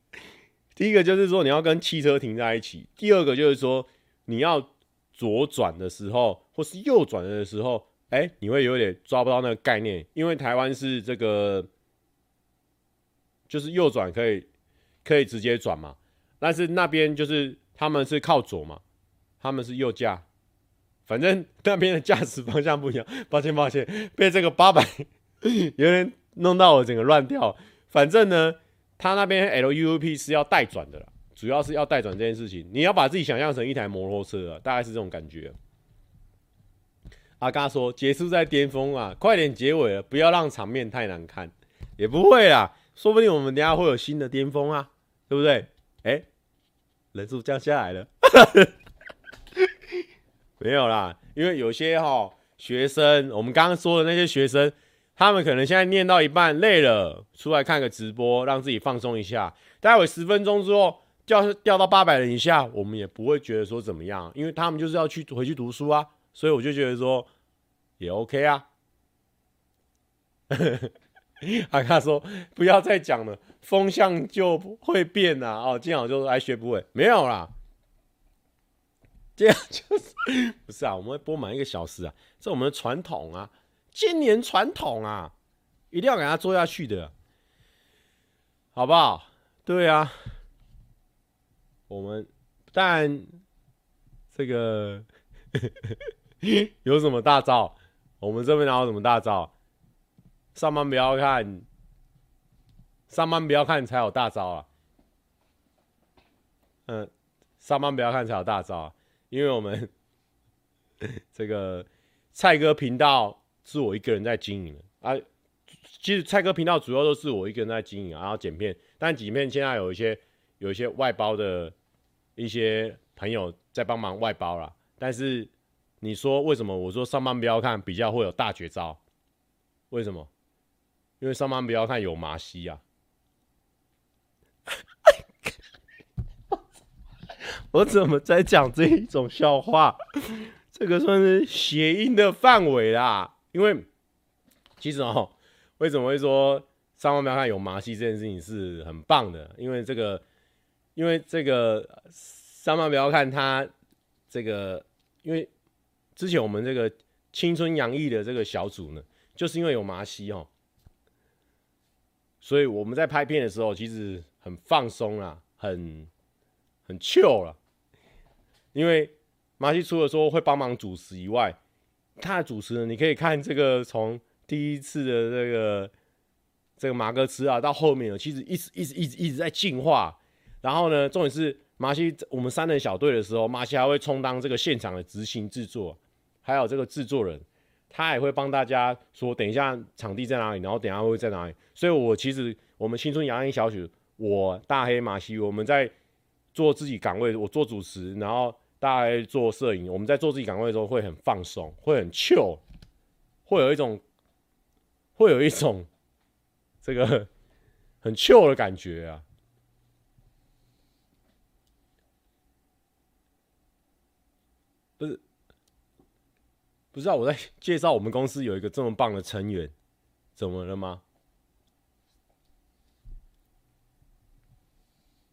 第一个就是说你要跟汽车停在一起，第二个就是说你要左转的时候或是右转的时候，哎、你会有点抓不到那个概念，因为台湾是这个，就是右转可以可以直接转嘛，但是那边就是他们是靠左嘛，他们是右驾，反正那边的驾驶方向不一样。抱歉抱歉，被这个八百 有点弄到我整个乱掉。反正呢，他那边 LUUP 是要带转的啦，主要是要带转这件事情。你要把自己想象成一台摩托车啊，大概是这种感觉。阿嘎说：“结束在巅峰啊，快点结尾了，不要让场面太难看。也不会啦，说不定我们等下会有新的巅峰啊，对不对？哎、人数降下来了，没有啦，因为有些哈学生，我们刚刚说的那些学生，他们可能现在念到一半累了，出来看个直播，让自己放松一下。待会十分钟之后掉掉到八百人以下，我们也不会觉得说怎么样，因为他们就是要去回去读书啊。”所以我就觉得说也 OK 啊，阿卡说不要再讲了，风向就会变啊哦，这样就爱学不会，没有啦，这样就是不是啊？我们会播满一个小时啊，这我们的传统啊，千年传统啊，一定要给他做下去的，好不好？对啊，我们但这个。有什么大招？我们这边哪有什么大招？上班不要看，上班不要看才有大招啊！嗯，上班不要看才有大招啊！因为我们 这个蔡哥频道是我一个人在经营的啊。其实蔡哥频道主要都是我一个人在经营，然后剪片。但剪片现在有一些有一些外包的一些朋友在帮忙外包了，但是。你说为什么？我说上班不要看，比较会有大绝招。为什么？因为上班不要看有麻西啊。我怎么在讲这一种笑话？这个算是谐音的范围啦。因为其实哦，为什么会说上班不要看有麻西这件事情是很棒的？因为这个，因为这个上班不要看他这个，因为。之前我们这个青春洋溢的这个小组呢，就是因为有麻西哦，所以我们在拍片的时候其实很放松啦，很很 chill 啦。因为麻西除了说会帮忙主持以外，他的主持呢，你可以看这个从第一次的这个这个马哥吃啊，到后面呢，其实一直一直一直一直在进化。然后呢，重点是麻西我们三人小队的时候，麻西还会充当这个现场的执行制作。还有这个制作人，他也会帮大家说，等一下场地在哪里，然后等下会在哪里。所以，我其实我们青春洋溢小曲，我大黑马西，我们在做自己岗位，我做主持，然后大黑做摄影。我们在做自己岗位的时候会很放松，会很 chill，会有一种会有一种 这个很 chill 的感觉啊，不是。不知道我在介绍我们公司有一个这么棒的成员，怎么了吗？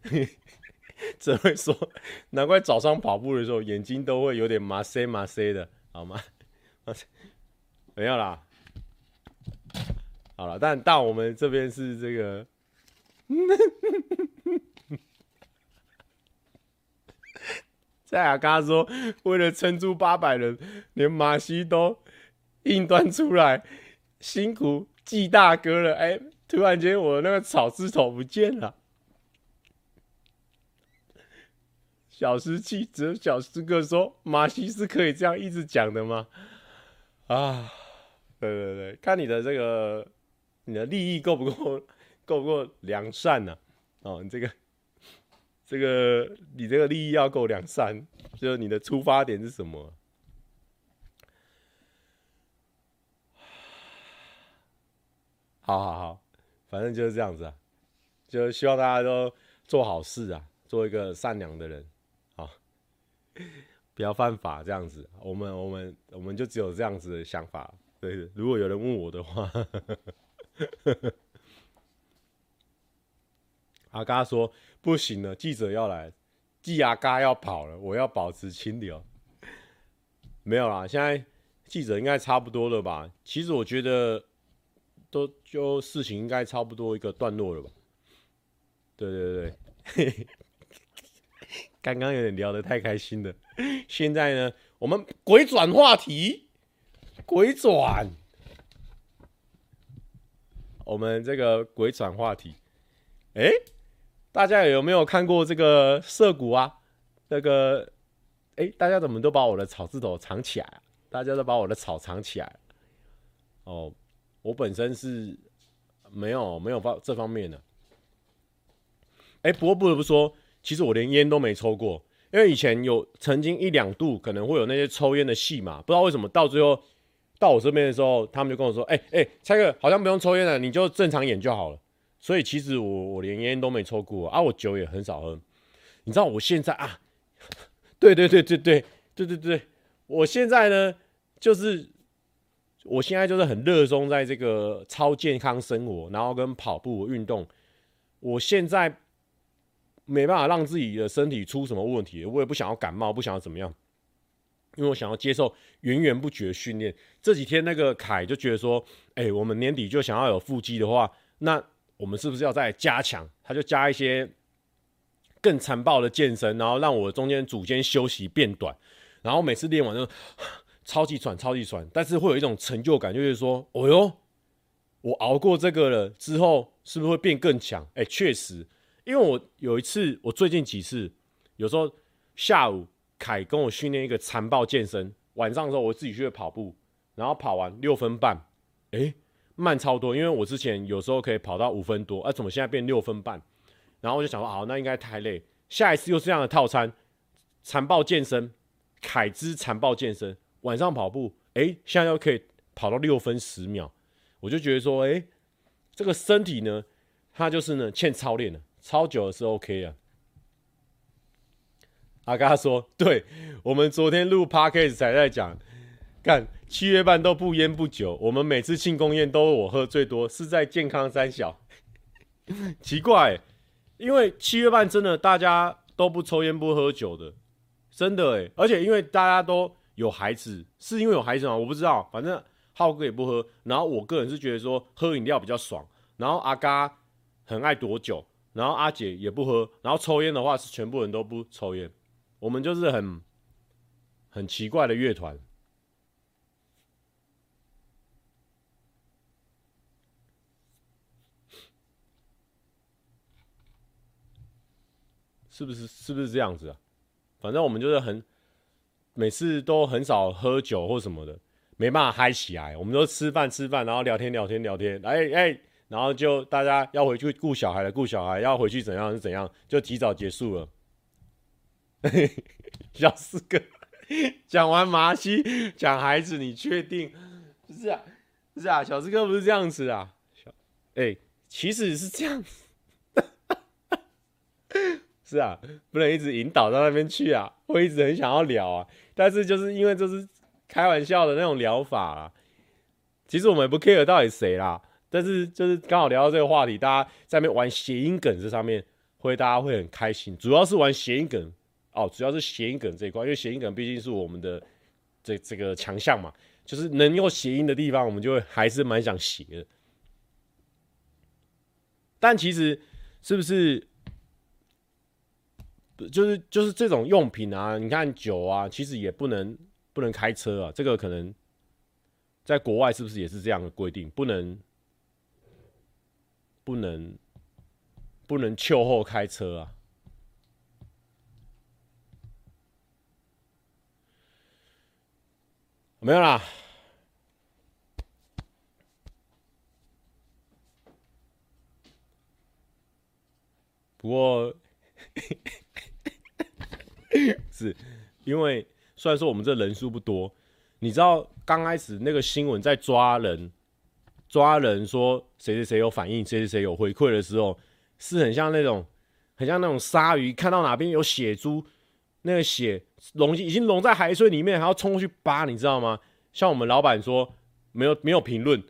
只会说，难怪早上跑步的时候眼睛都会有点麻塞麻塞的，好吗？没有啦，好了，但但我们这边是这个。在阿嘎说，为了撑住八百人，连马西都硬端出来，辛苦季大哥了。哎、突然间我那个草字头不见了。小师气，只有小师哥说马西是可以这样一直讲的吗？啊，对对对，看你的这个，你的利益够不够，够不够良善呢、哦，你这个。这个你这个利益要够两三，就是你的出发点是什么？好好好，反正就是这样子啊，就希望大家都做好事啊，做一个善良的人啊，不要犯法这样子。我们我们我们就只有这样子的想法。对，如果有人问我的话。阿嘎说：“不行了，记者要来，季阿嘎要跑了，我要保持清流。”没有啦，现在记者应该差不多了吧？其实我觉得都就事情应该差不多一个段落了吧？对对对，刚刚有点聊得太开心了。现在呢，我们鬼转话题，鬼转，我们这个鬼转话题，哎，大家有没有看过这个涩谷啊？那个，哎，大家怎么都把我的草字头藏起来？大家都把我的草藏起来。哦，我本身是没有没有方这方面的。哎，不过不得不说，其实我连烟都没抽过，因为以前有曾经一两度可能会有那些抽烟的戏嘛，不知道为什么到最后到我这边的时候，他们就跟我说：“哎哎，蔡哥好像不用抽烟了，你就正常演就好了。”所以其实我我连烟都没抽过啊，我酒也很少喝。你知道我现在啊？对对对对对对对对，我现在呢，就是我现在就是很热衷在这个超健康生活，然后跟跑步运动。我现在没办法让自己的身体出什么问题，我也不想要感冒，不想要怎么样，因为我想要接受源源不绝的训练。这几天那个凯就觉得说，哎，我们年底就想要有腹肌的话，那我们是不是要再加强？他就加一些。更残暴的健身，然后让我中间组间休息变短，然后每次练完就 超级喘，超级喘，但是会有一种成就感，就是说，哦哟，我熬过这个了之后，是不是会变更强？哎，确实，因为我有一次，我最近几次，有时候下午凯跟我训练一个残暴健身，晚上的时候我自己去跑步，然后跑完六分半，哎，慢超多，因为我之前有时候可以跑到五分多，啊，怎么现在变六分半？然后我就想说，好，那应该太累。下一次又是这样的套餐，残暴健身，凯之残暴健身，晚上跑步，哎，现在又可以跑到六分十秒，我就觉得说，哎，这个身体呢，它就是呢欠操练的，超久的是 OK 啊。阿嘎说，对，我们昨天录 Podcast 才在讲，干七月半都不烟不酒，我们每次庆功宴都我喝最多，是在健康三小，奇怪、因为七月半真的大家都不抽烟不喝酒的，真的哎，而且因为大家都有孩子，是因为有孩子吗？我不知道，反正浩哥也不喝，然后我个人是觉得说喝饮料比较爽，然后阿嘎很爱躲酒，然后阿姐也不喝，然后抽烟的话是全部人都不抽烟，我们就是很很奇怪的乐团。是不是是不是这样子啊？反正我们就是很每次都很少喝酒或什么的，没办法嗨起来。我们都吃饭吃饭，然后聊天聊天聊天，哎哎，然后就大家要回去顾小孩了，顾小孩要回去怎样是怎样，就提早结束了。小四哥讲完麻西讲孩子，你确定？不是啊，不是啊，小四哥不是这样子啊。小哎，其实是这样子。是啊，不能一直引导到那边去啊，会一直很想要聊啊，但是就是因为这是开玩笑的那种聊法啊，其实我们也不 care 到底谁啦，但是就是刚好聊到这个话题，大家在那边玩谐音梗这上面，会大家会很开心，主要是玩谐音梗哦，主要是谐音梗这一块，因为谐音梗毕竟是我们的这这个强项嘛，就是能用谐音的地方，我们就会还是蛮想写的，但其实是不是？就是就是这种用品啊，你看酒啊，其实也不能不能开车啊。这个可能在国外是不是也是这样的规定？不能不能不能酒后开车啊？没有啦。不过。是，因为虽然说我们这人数不多，你知道刚开始那个新闻在抓人，抓人说谁谁谁有反应，谁谁谁有回馈的时候，是很像那种，很像那种鲨鱼看到哪边有血珠，那个血溶已经溶在海水里面，还要冲过去扒，你知道吗？像我们老板说没有没有评论，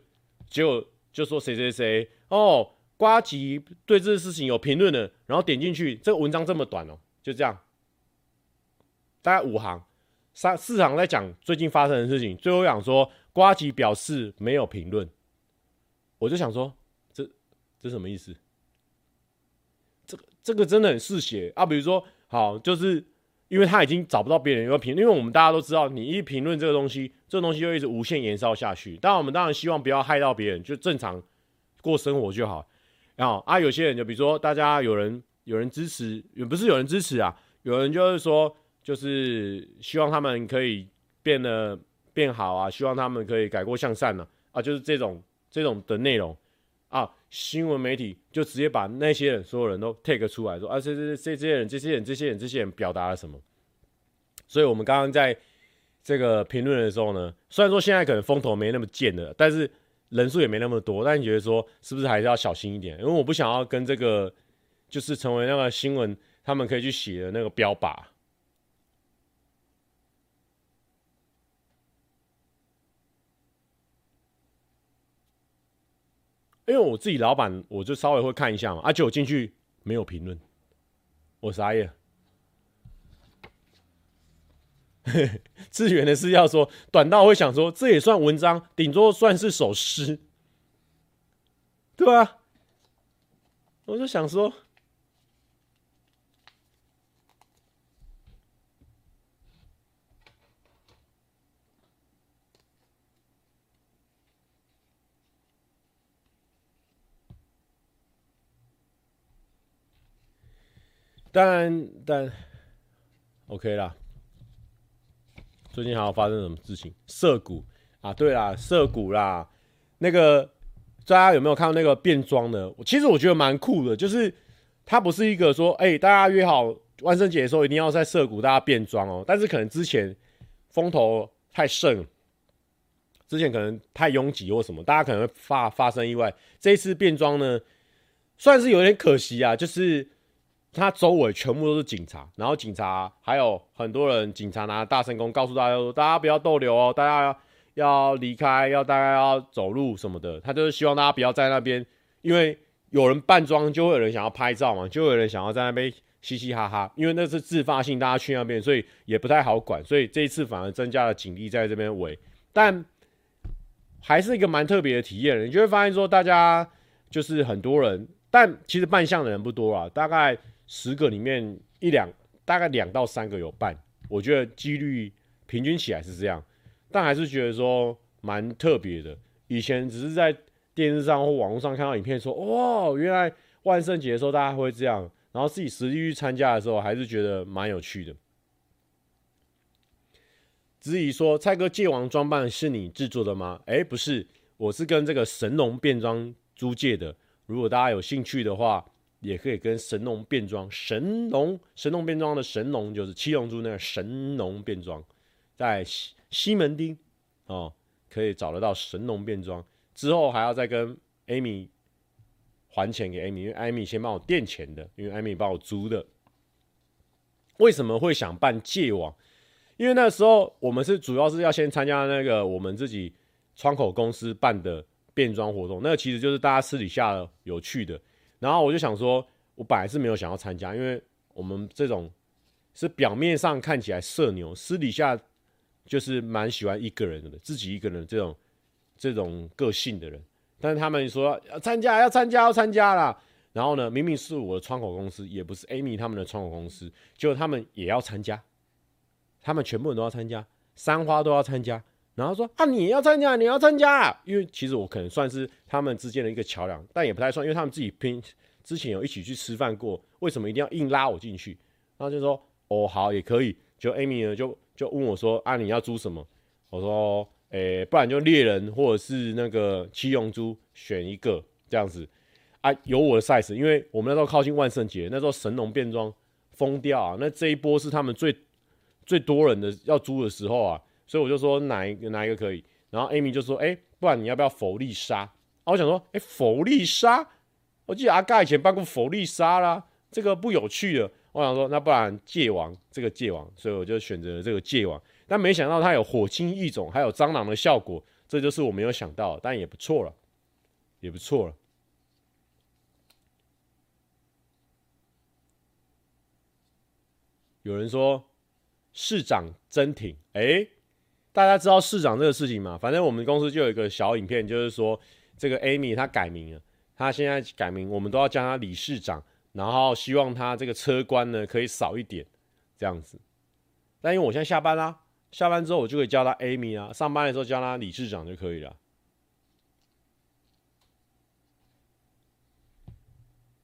结果就说谁谁谁哦，瓜吉对这个事情有评论的，然后点进去，这个文章这么短哦，就这样。大概五行，三四行在讲最近发生的事情，最后讲说瓜吉表示没有评论，我就想说，这这什么意思？这个这个真的很嗜血啊！比如说，好，就是因为他已经找不到别人有评，因为我们大家都知道，你一评论这个东西，这个东西就一直无限延烧下去。但，我们当然希望不要害到别人，就正常过生活就好。然后啊，有些人就比如说，大家有人有人支持，也不是有人支持啊，有人就是说，就是希望他们可以变得变好啊，希望他们可以改过向善呢啊，啊，就是这种这种的内容啊，新闻媒体就直接把那些人所有人都 take 出来说啊，这这这这些人这些人这些人这些人表达了什么？所以我们刚刚在这个评论的时候呢，虽然说现在可能风头没那么贱了，但是。人数也没那么多，但你觉得说是不是还是要小心一点？因为我不想要跟这个就是成为那个新闻，他们可以去写的那个标靶。因为我自己老板，我就稍微会看一下嘛，而且我进去没有评论，我傻眼。志源的是要说短到会想说，这也算文章，顶多算是首诗，对啊，我就想说，但但 OK 啦。最近还有发生什么事情？涩谷啊，对啦，涩谷啦，那个大家有没有看到那个变装的？其实我觉得蛮酷的，就是它不是一个说，哎、大家约好万圣节的时候一定要在涩谷大家变装哦。但是可能之前风头太盛，之前可能太拥挤或什么，大家可能会发发生意外。这一次变装呢，算是有点可惜啊，就是。他周围全部都是警察，然后警察还有很多人，警察拿大声公告诉大家说：“大家不要逗留哦，大家要离开，要大家要走路什么的。”他就是希望大家不要在那边，因为有人扮装，就会有人想要拍照嘛，就有人想要在那边嘻嘻哈哈。因为那是自发性，大家去那边，所以也不太好管。所以这一次反而增加了警力在这边围，但还是一个蛮特别的体验。你就会发现说，大家就是很多人，但其实扮相的人不多啊，大概。十个里面一两，大概两到三个有扮，我觉得几率平均起来是这样，但还是觉得说蛮特别的。以前只是在电视上或网络上看到影片说，哦，原来万圣节的时候大家会这样，然后自己实际去参加的时候，还是觉得蛮有趣的。子怡说，蔡哥戒王装扮是你制作的吗？哎，不是，我是跟这个神龙变装租借的。如果大家有兴趣的话。也可以跟神农变装，神农神农变装的神农就是七龙珠那个神农变装，在西西门町哦，可以找得到神农变装。之后还要再跟 Amy 还钱给 Amy，因为 Amy 先帮我垫钱的，因为 Amy 帮我租的。为什么会想办戒网？因为那时候我们是主要是要先参加那个我们自己窗口公司办的变装活动，那个其实就是大家私底下有趣的。然后我就想说，我本来是没有想要参加，因为我们这种是表面上看起来社牛，私底下就是蛮喜欢一个人的，自己一个人这种这种个性的人。但是他们说要参加，要参加，要参加啦。然后呢，明明是我的窗口公司，也不是 Amy 他们的窗口公司，结果他们也要参加，他们全部人都要参加，三花都要参加。然后说啊，你要参加，你要参加，因为其实我可能算是他们之间的一个桥梁，但也不太算，因为他们自己拼之前有一起去吃饭过，为什么一定要硬拉我进去？然后就说哦，好也可以。就 Amy 呢，就就问我说啊，你要租什么？我说诶，不然就猎人或者是那个七龙珠选一个这样子啊，有我的 size，因为我们那时候靠近万圣节，那时候神农变装疯掉啊，那这一波是他们最最多人的要租的时候啊。所以我就说哪一个哪一个可以，然后 Amy 就说：“哎、不然你要不要佛利莎？”啊，我想说：“哎、佛利莎，我记得阿嘎以前办过佛利莎啦，这个不有趣的。”我想说：“那不然戒王这个戒王，所以我就选择这个戒王。但没想到它有火青异种，还有蟑螂的效果，这就是我没有想到，但也不错了，也不错了。”有人说。市长真挺，哎、大家知道市长这个事情吗？反正我们公司就有一个小影片，就是说这个 Amy 她改名了，她现在改名，我们都要叫她理事长，然后希望她这个车关呢可以少一点，这样子。但因为我现在下班啦，下班之后我就可以叫她 Amy 啊，上班的时候叫她理事长就可以了。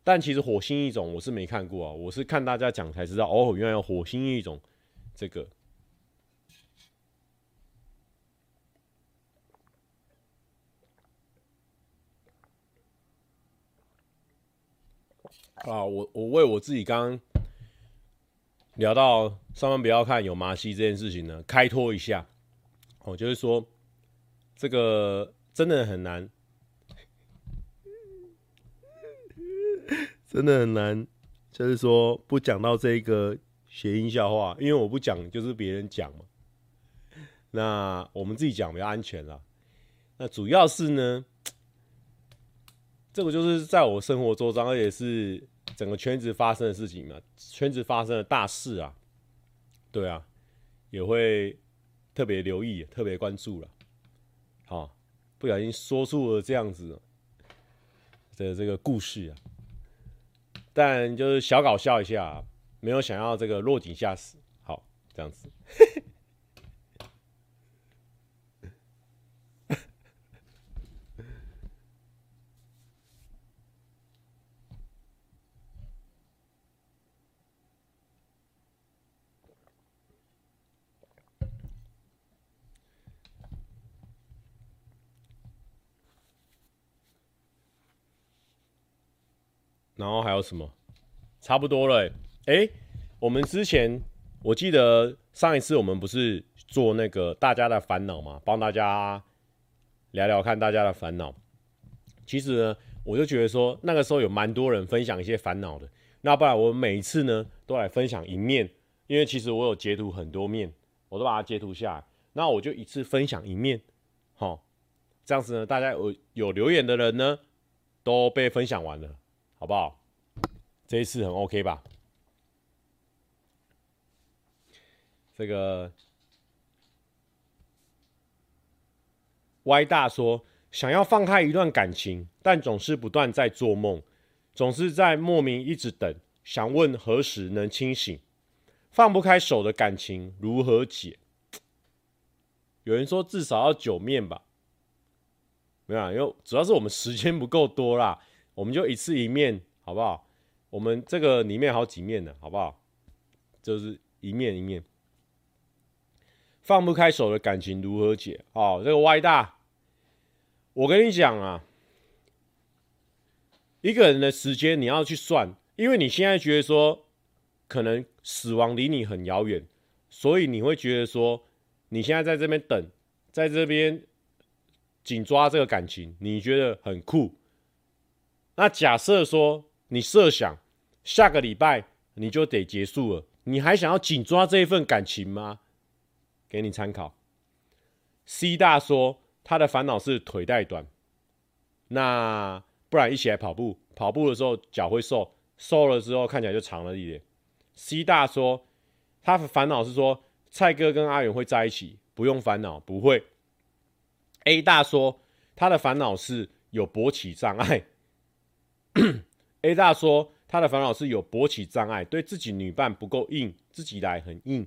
但其实火星异种我是没看过啊，我是看大家讲才知道哦，原来有火星异种这个。啊，我我为我自己刚刚聊到上班不要看有麻西这件事情呢，开脱一下哦，就是说这个真的很难。真的很难，就是说不讲到这个谐音笑话，因为我不讲就是别人讲嘛。那我们自己讲比较安全啦。那主要是呢，这个就是在我生活周遭，而且是整个圈子发生的事情嘛，圈子发生的大事啊，对啊，也会特别留意、特别关注了。好，不小心说出了这样子的这个故事啊。但就是小搞笑一下，没有想要这个落井下石。好，这样子。然后还有什么？差不多了、欸。哎、我们之前我记得上一次我们不是做那个大家的烦恼嘛，帮大家聊聊看大家的烦恼。其实呢，我就觉得说那个时候有蛮多人分享一些烦恼的。那不然我每一次呢都来分享一面，因为其实我有截图很多面，我都把它截图下来。那我就一次分享一面，好，这样子呢，大家有有留言的人呢都被分享完了。好不好？这一次很 OK 吧？这个 Y 大说想要放开一段感情，但总是不断在做梦，总是在莫名一直等，想问何时能清醒？放不开手的感情如何解？有人说至少要九面吧？没有，因为主要是我们时间不够多啦。我们就一次一面，好不好？我们这个里面好几面的，好不好？就是一面一面，放不开手的感情如何解？哦，这个歪大，我跟你讲啊，一个人的时间你要去算，因为你现在觉得说，可能死亡离你很遥远，所以你会觉得说，你现在在这边等，在这边紧抓这个感情，你觉得很酷。那假设说你设想下个礼拜你就得结束了，你还想要紧抓这一份感情吗？给你参考。C 大说他的烦恼是腿太短，那不然一起来跑步，跑步的时候脚会瘦，瘦了之后看起来就长了一点。C 大说他的烦恼是说蔡哥跟阿远会在一起，不用烦恼，不会。A 大说他的烦恼是有勃起障碍。A 大说，他的烦恼是有勃起障碍，对自己女伴不够硬，自己来很硬。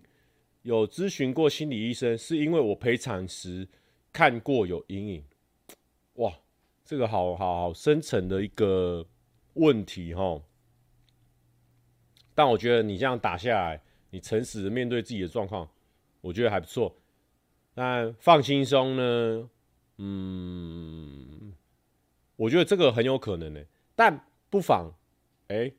有咨询过心理医生，是因为我陪产时看过有阴影。哇，这个好好好深层的一个问题哈。但我觉得你这样打下来，你诚实的面对自己的状况，我觉得还不错。但放轻松呢，嗯，我觉得这个很有可能呢、但不妨，哎、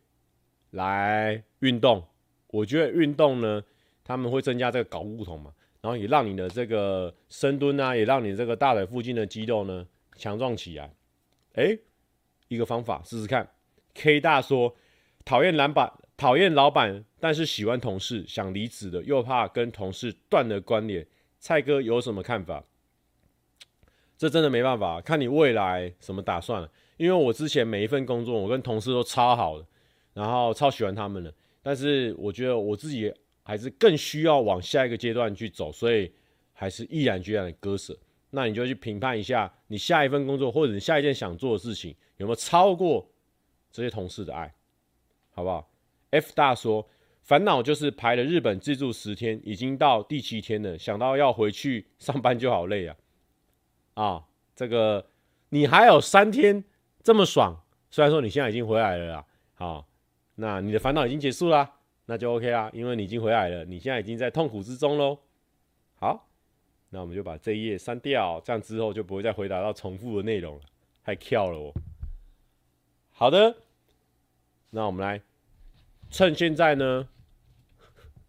来运动。我觉得运动呢，他们会增加这个睾固酮嘛，然后也让你的这个深蹲啊，也让你这个大腿附近的肌肉呢强壮起来。哎、一个方法试试看。K 大说，讨厌老板，讨厌老板，但是喜欢同事，想离职的，又怕跟同事断了关联。蔡哥有什么看法？这真的没办法，看你未来什么打算了。因为我之前每一份工作，我跟同事都超好的，然后超喜欢他们的。但是我觉得我自己还是更需要往下一个阶段去走，所以还是毅然决然的割舍。那你就去评判一下，你下一份工作或者你下一件想做的事情有没有超过这些同事的爱，好不好？F 大说，烦恼就是排了日本自助十天，已经到第七天了，想到要回去上班就好累啊！啊，这个你还有三天这么爽，虽然说你现在已经回来了啦，好，那你的烦恼已经结束了，那就 OK 啦，因为你已经回来了，你现在已经在痛苦之中喽。好。那我们就把这一页删掉，这样之后就不会再回答到重复的内容了，太跳了哦。好的，那我们来趁现在呢，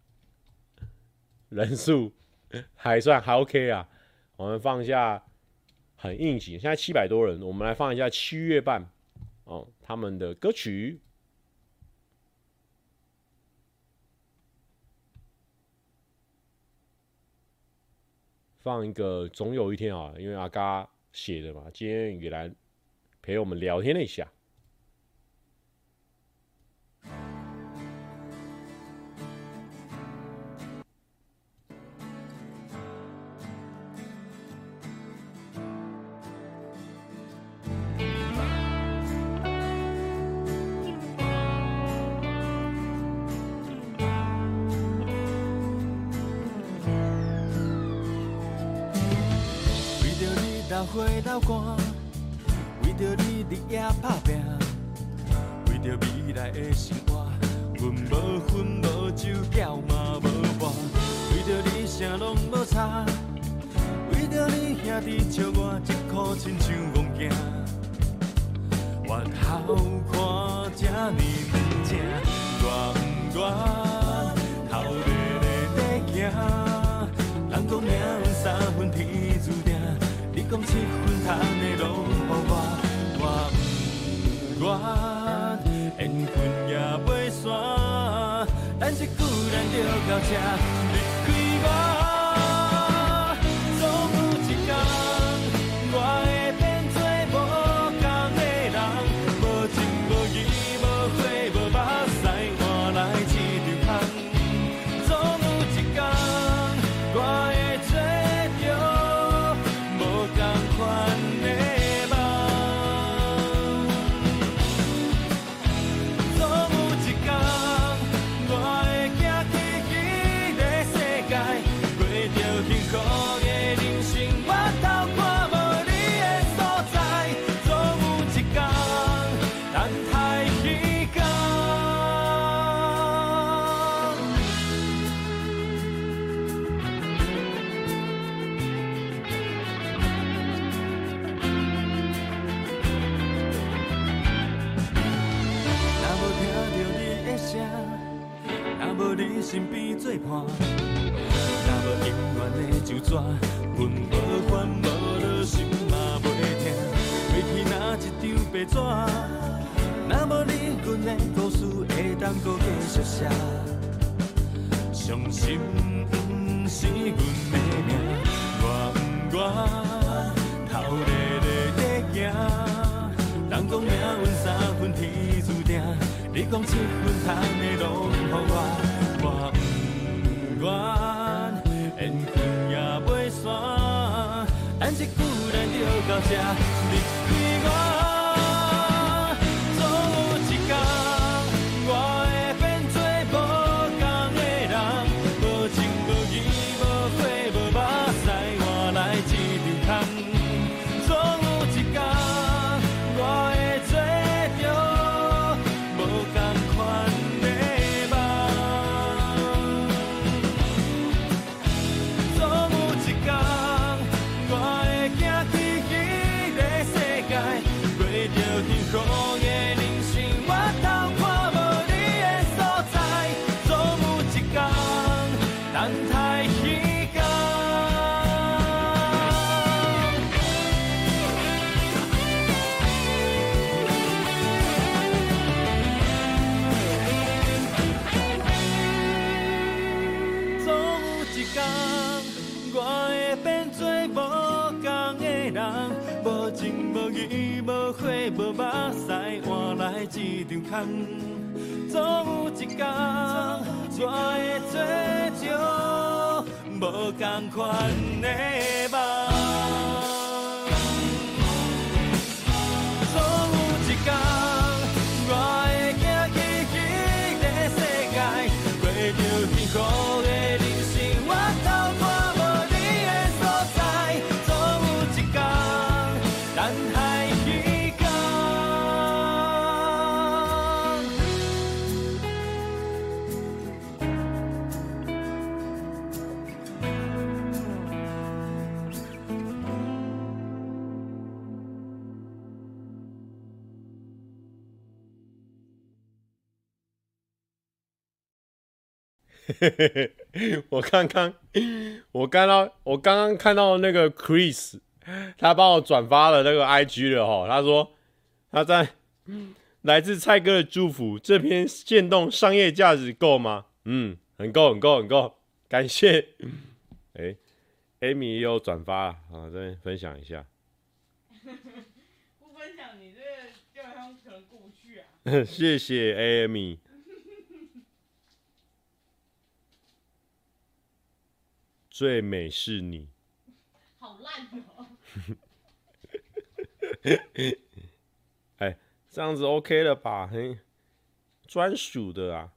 人数还算还 OK 啊，我们放下很应景，现在七百多人，我们来放一下七月半哦他们的歌曲。放一个总有一天啊，因为阿嘎写的嘛，今天也来陪我们聊天了一下。花流汗，为着你日夜打拼，为着未来的生活，阮无分无酒，叫嘛无伴，为着你啥拢无差，为着你兄弟笑我一颗亲像戆囝，越好看这呢正，愿愿你讲七分烫的拢予我，我不愿缘分也袂散，但是固然就到这身边作伴，若无永远的就纸，阮无烦无恼，心嘛袂痛。过去哪一张白纸，若无你，阮的故事会当阁继续写。伤心不是阮的命，我不愿头日日在行。人讲命运三分天注定，你讲七分烫的拢予我。愿缘分也袂散，但一句咱就到这。总有一天，我会找着无同款的？我刚刚，我刚刚，我刚刚看到那个 Chris，他帮我转发了那个 IG 了哈。他说他在来自蔡哥的祝福，这篇限动商业价值够吗？嗯，很够，很够，很够，感谢。哎，Amy 也有转发啊，这边分享一下。不分享你这个就好像可能过不去啊。谢谢 Amy。最美是你，好烂哦！哎，这样子 OK 了吧？嘿，专属的啊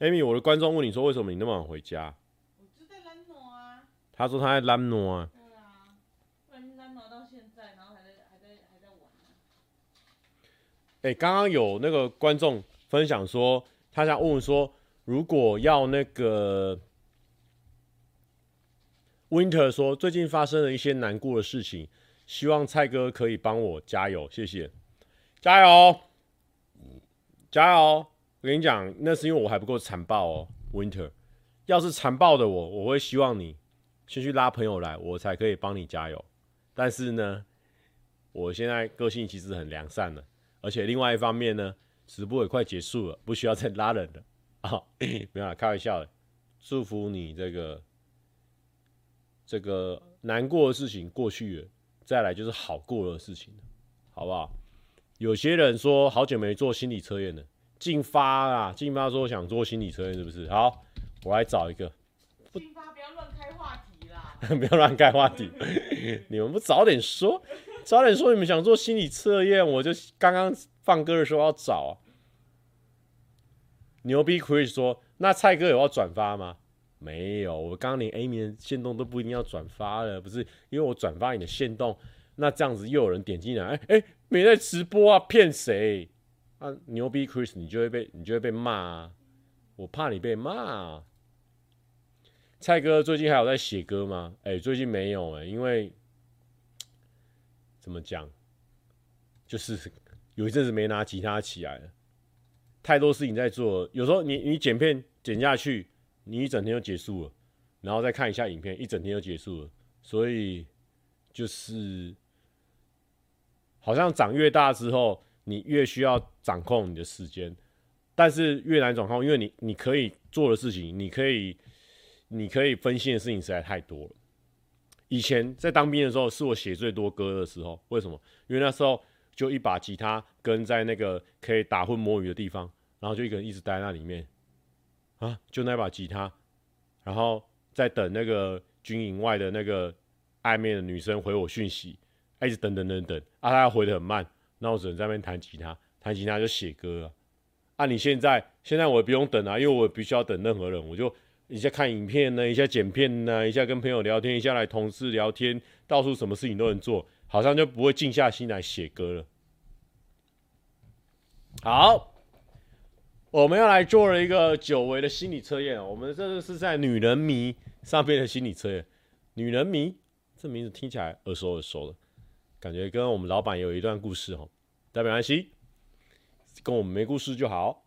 ，Amy，我的观众问你说，为什么你那么晚回家？我就在啊。他说他在兰诺啊。对啊，不然兰诺到现在，然后还在还在还在玩呢。哎，刚刚有那个观众分享说，他想问说。如果要那个 Winter 说，最近发生了一些难过的事情，希望蔡哥可以帮我加油，谢谢，加油，加油！我跟你讲，那是因为我还不够残暴哦，Winter。要是残暴的我，我会希望你先去拉朋友来，我才可以帮你加油。但是呢，我现在个性其实很良善的，而且另外一方面呢，直播也快结束了，不需要再拉人了。啊、哦，没有啦，开玩笑的。祝福你这个这个难过的事情过去了，再来就是好过的事情，好不好？有些人说好久没做心理测验了，进发啊，进发说想做心理测验是不是？好，我来找一个。进发不要乱开话题啦，不要乱开话题。你们不早点说，早点说你们想做心理测验，我就刚刚放歌的时候要找啊。牛逼，Chris 说：“那蔡哥有要转发吗？没有，我刚刚连 Amy 的限动都不一定要转发了，不是因为我转发你的限动，那这样子又有人点进来，哎、欸、哎、没在直播啊，骗谁？啊，牛逼，Chris，你就会被你就会被骂啊，我怕你被骂啊。蔡哥最近还有在写歌吗？哎、最近没有哎、因为怎么讲，就是有一阵子没拿吉他起来了。”太多事情在做，有时候你你剪片剪下去，你一整天就结束了，然后再看一下影片，一整天就结束了。所以就是好像长越大之后，你越需要掌控你的时间，但是越难掌控，因为你你可以做的事情，你可以你可以分心的事情实在太多了。以前在当兵的时候，是我写最多歌的时候，为什么？因为那时候。就一把吉他跟在那个可以打混摸鱼的地方，然后就一个人一直待在那里面，啊，就那把吉他，然后在等那个军营外的那个暧昧的女生回我讯息，一直等等等等，啊，她要回的很慢，那我只能在那边弹吉他，弹吉他就写歌啊。啊，你现在现在我也不用等啊，因为我也必须要等任何人，我就一下看影片呢，一下剪片呢，一下跟朋友聊天，一下来同事聊天，到处什么事情都能做。好像就不会静下心来写歌了。好，我们要来做了一个久违的心理测验。我们这个是在女人迷上面的心理测验。女人迷这名字听起来耳熟耳熟的，感觉跟我们老板有一段故事哦。但没关系，跟我们没故事就好。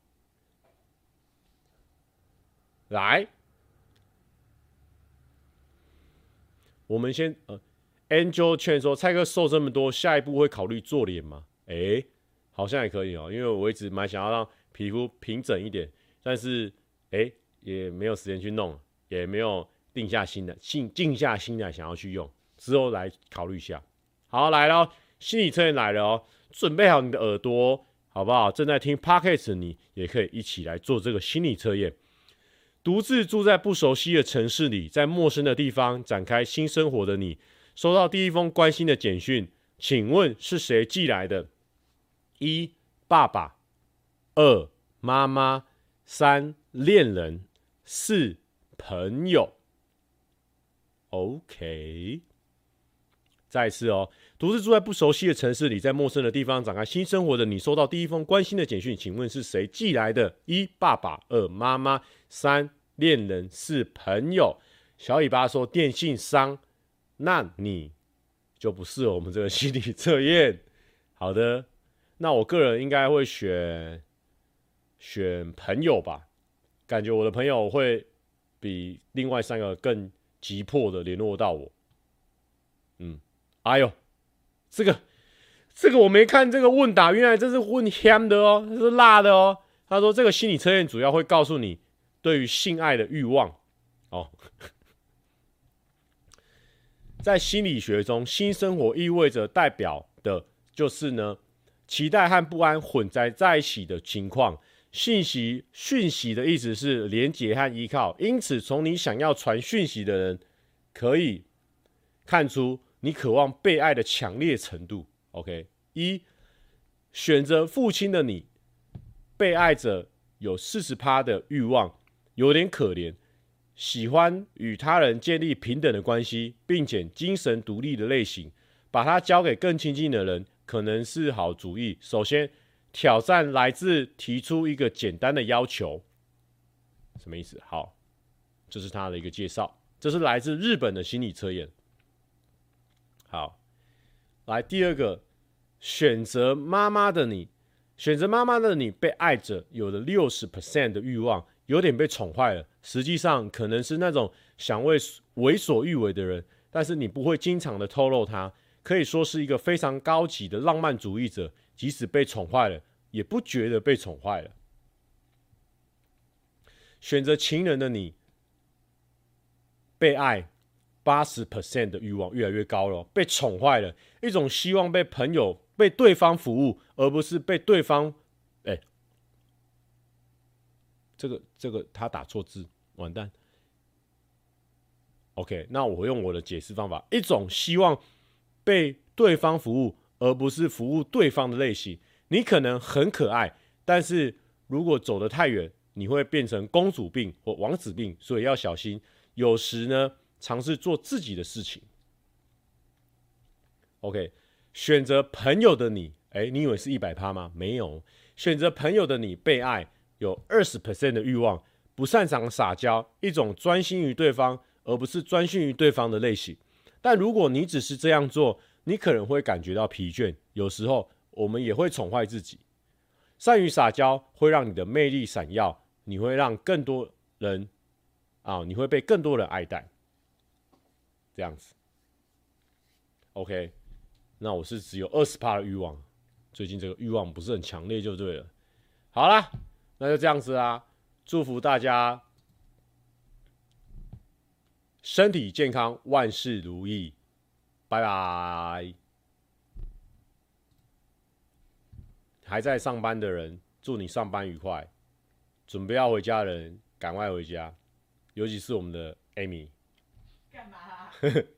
来，我们先呃。Angel 劝说蔡哥瘦这么多，下一步会考虑做脸吗？哎、好像也可以哦、因为我一直蛮想要让皮肤平整一点，但是哎、也没有时间去弄，也没有定下心来，静静下心来想要去用，之后来考虑一下。好，来了，心理测验来了哦、准备好你的耳朵，好不好？正在听 Podcast 你也可以一起来做这个心理测验。独自住在不熟悉的城市里，在陌生的地方展开新生活的你，收到第一封关心的简讯，请问是谁寄来的？一、爸爸；二、妈妈；三、恋人；四、朋友。OK，再次哦，独自住在不熟悉的城市里，在陌生的地方展开新生活的你，收到第一封关心的简讯，请问是谁寄来的？一、爸爸；二、妈妈；三、恋人；四、朋友。小尾巴说电信商，那你就不适合我们这个心理测验。好的，那我个人应该会选选朋友吧，感觉我的朋友会比另外三个更。急迫的联络到我，嗯，哎呦，这个这个我没看这个问答，原来这是问香的哦，这是辣的哦。他说这个心理测验主要会告诉你对于性爱的欲望哦。在心理学中，新生活意味着代表的就是呢，期待和不安混在在一起的情况。信息讯息的意思是连接和依靠，因此从你想要传讯息的人，可以看出你渴望被爱的强烈程度。OK，一选择父亲的你，被爱者有四十趴的欲望，有点可怜，喜欢与他人建立平等的关系，并且精神独立的类型，把它交给更亲近的人，可能是好主意。首先。挑战来自提出一个简单的要求，什么意思？好，这是他的一个介绍。这是来自日本的心理测验。好，来第二个，选择妈妈的你，选择妈妈的你被爱着，有了六十 percent 的欲望，有点被宠坏了。实际上可能是那种想为为所欲为的人，但是你不会经常的透露他，可以说是一个非常高级的浪漫主义者。即使被宠坏了，也不觉得被宠坏了。选择情人的你，被爱八十 percent 的欲望越来越高了。被宠坏了，一种希望被朋友、被对方服务，而不是被对方……哎，这个这个他打错字，完蛋。OK，那我用我的解释方法，一种希望被对方服务。而不是服务对方的类型，你可能很可爱，但是如果走得太远，你会变成公主病或王子病，所以要小心。有时呢，尝试做自己的事情。OK，选择朋友的你，诶，你以为是一百趴吗？没有，选择朋友的你被爱有二十 percent 的欲望，不擅长撒娇，一种专心于对方而不是专心于对方的类型。但如果你只是这样做，你可能会感觉到疲倦，有时候我们也会宠坏自己。善于撒娇会让你的魅力闪耀，你会让更多人啊，你会被更多人爱戴。这样子，OK，那我是只有二十趴的欲望，最近这个欲望不是很强烈就对了。好啦，那就这样子啦，祝福大家身体健康，万事如意。拜拜！还在上班的人，祝你上班愉快。准备要回家的人，赶快回家。尤其是我们的 Amy。干嘛啊？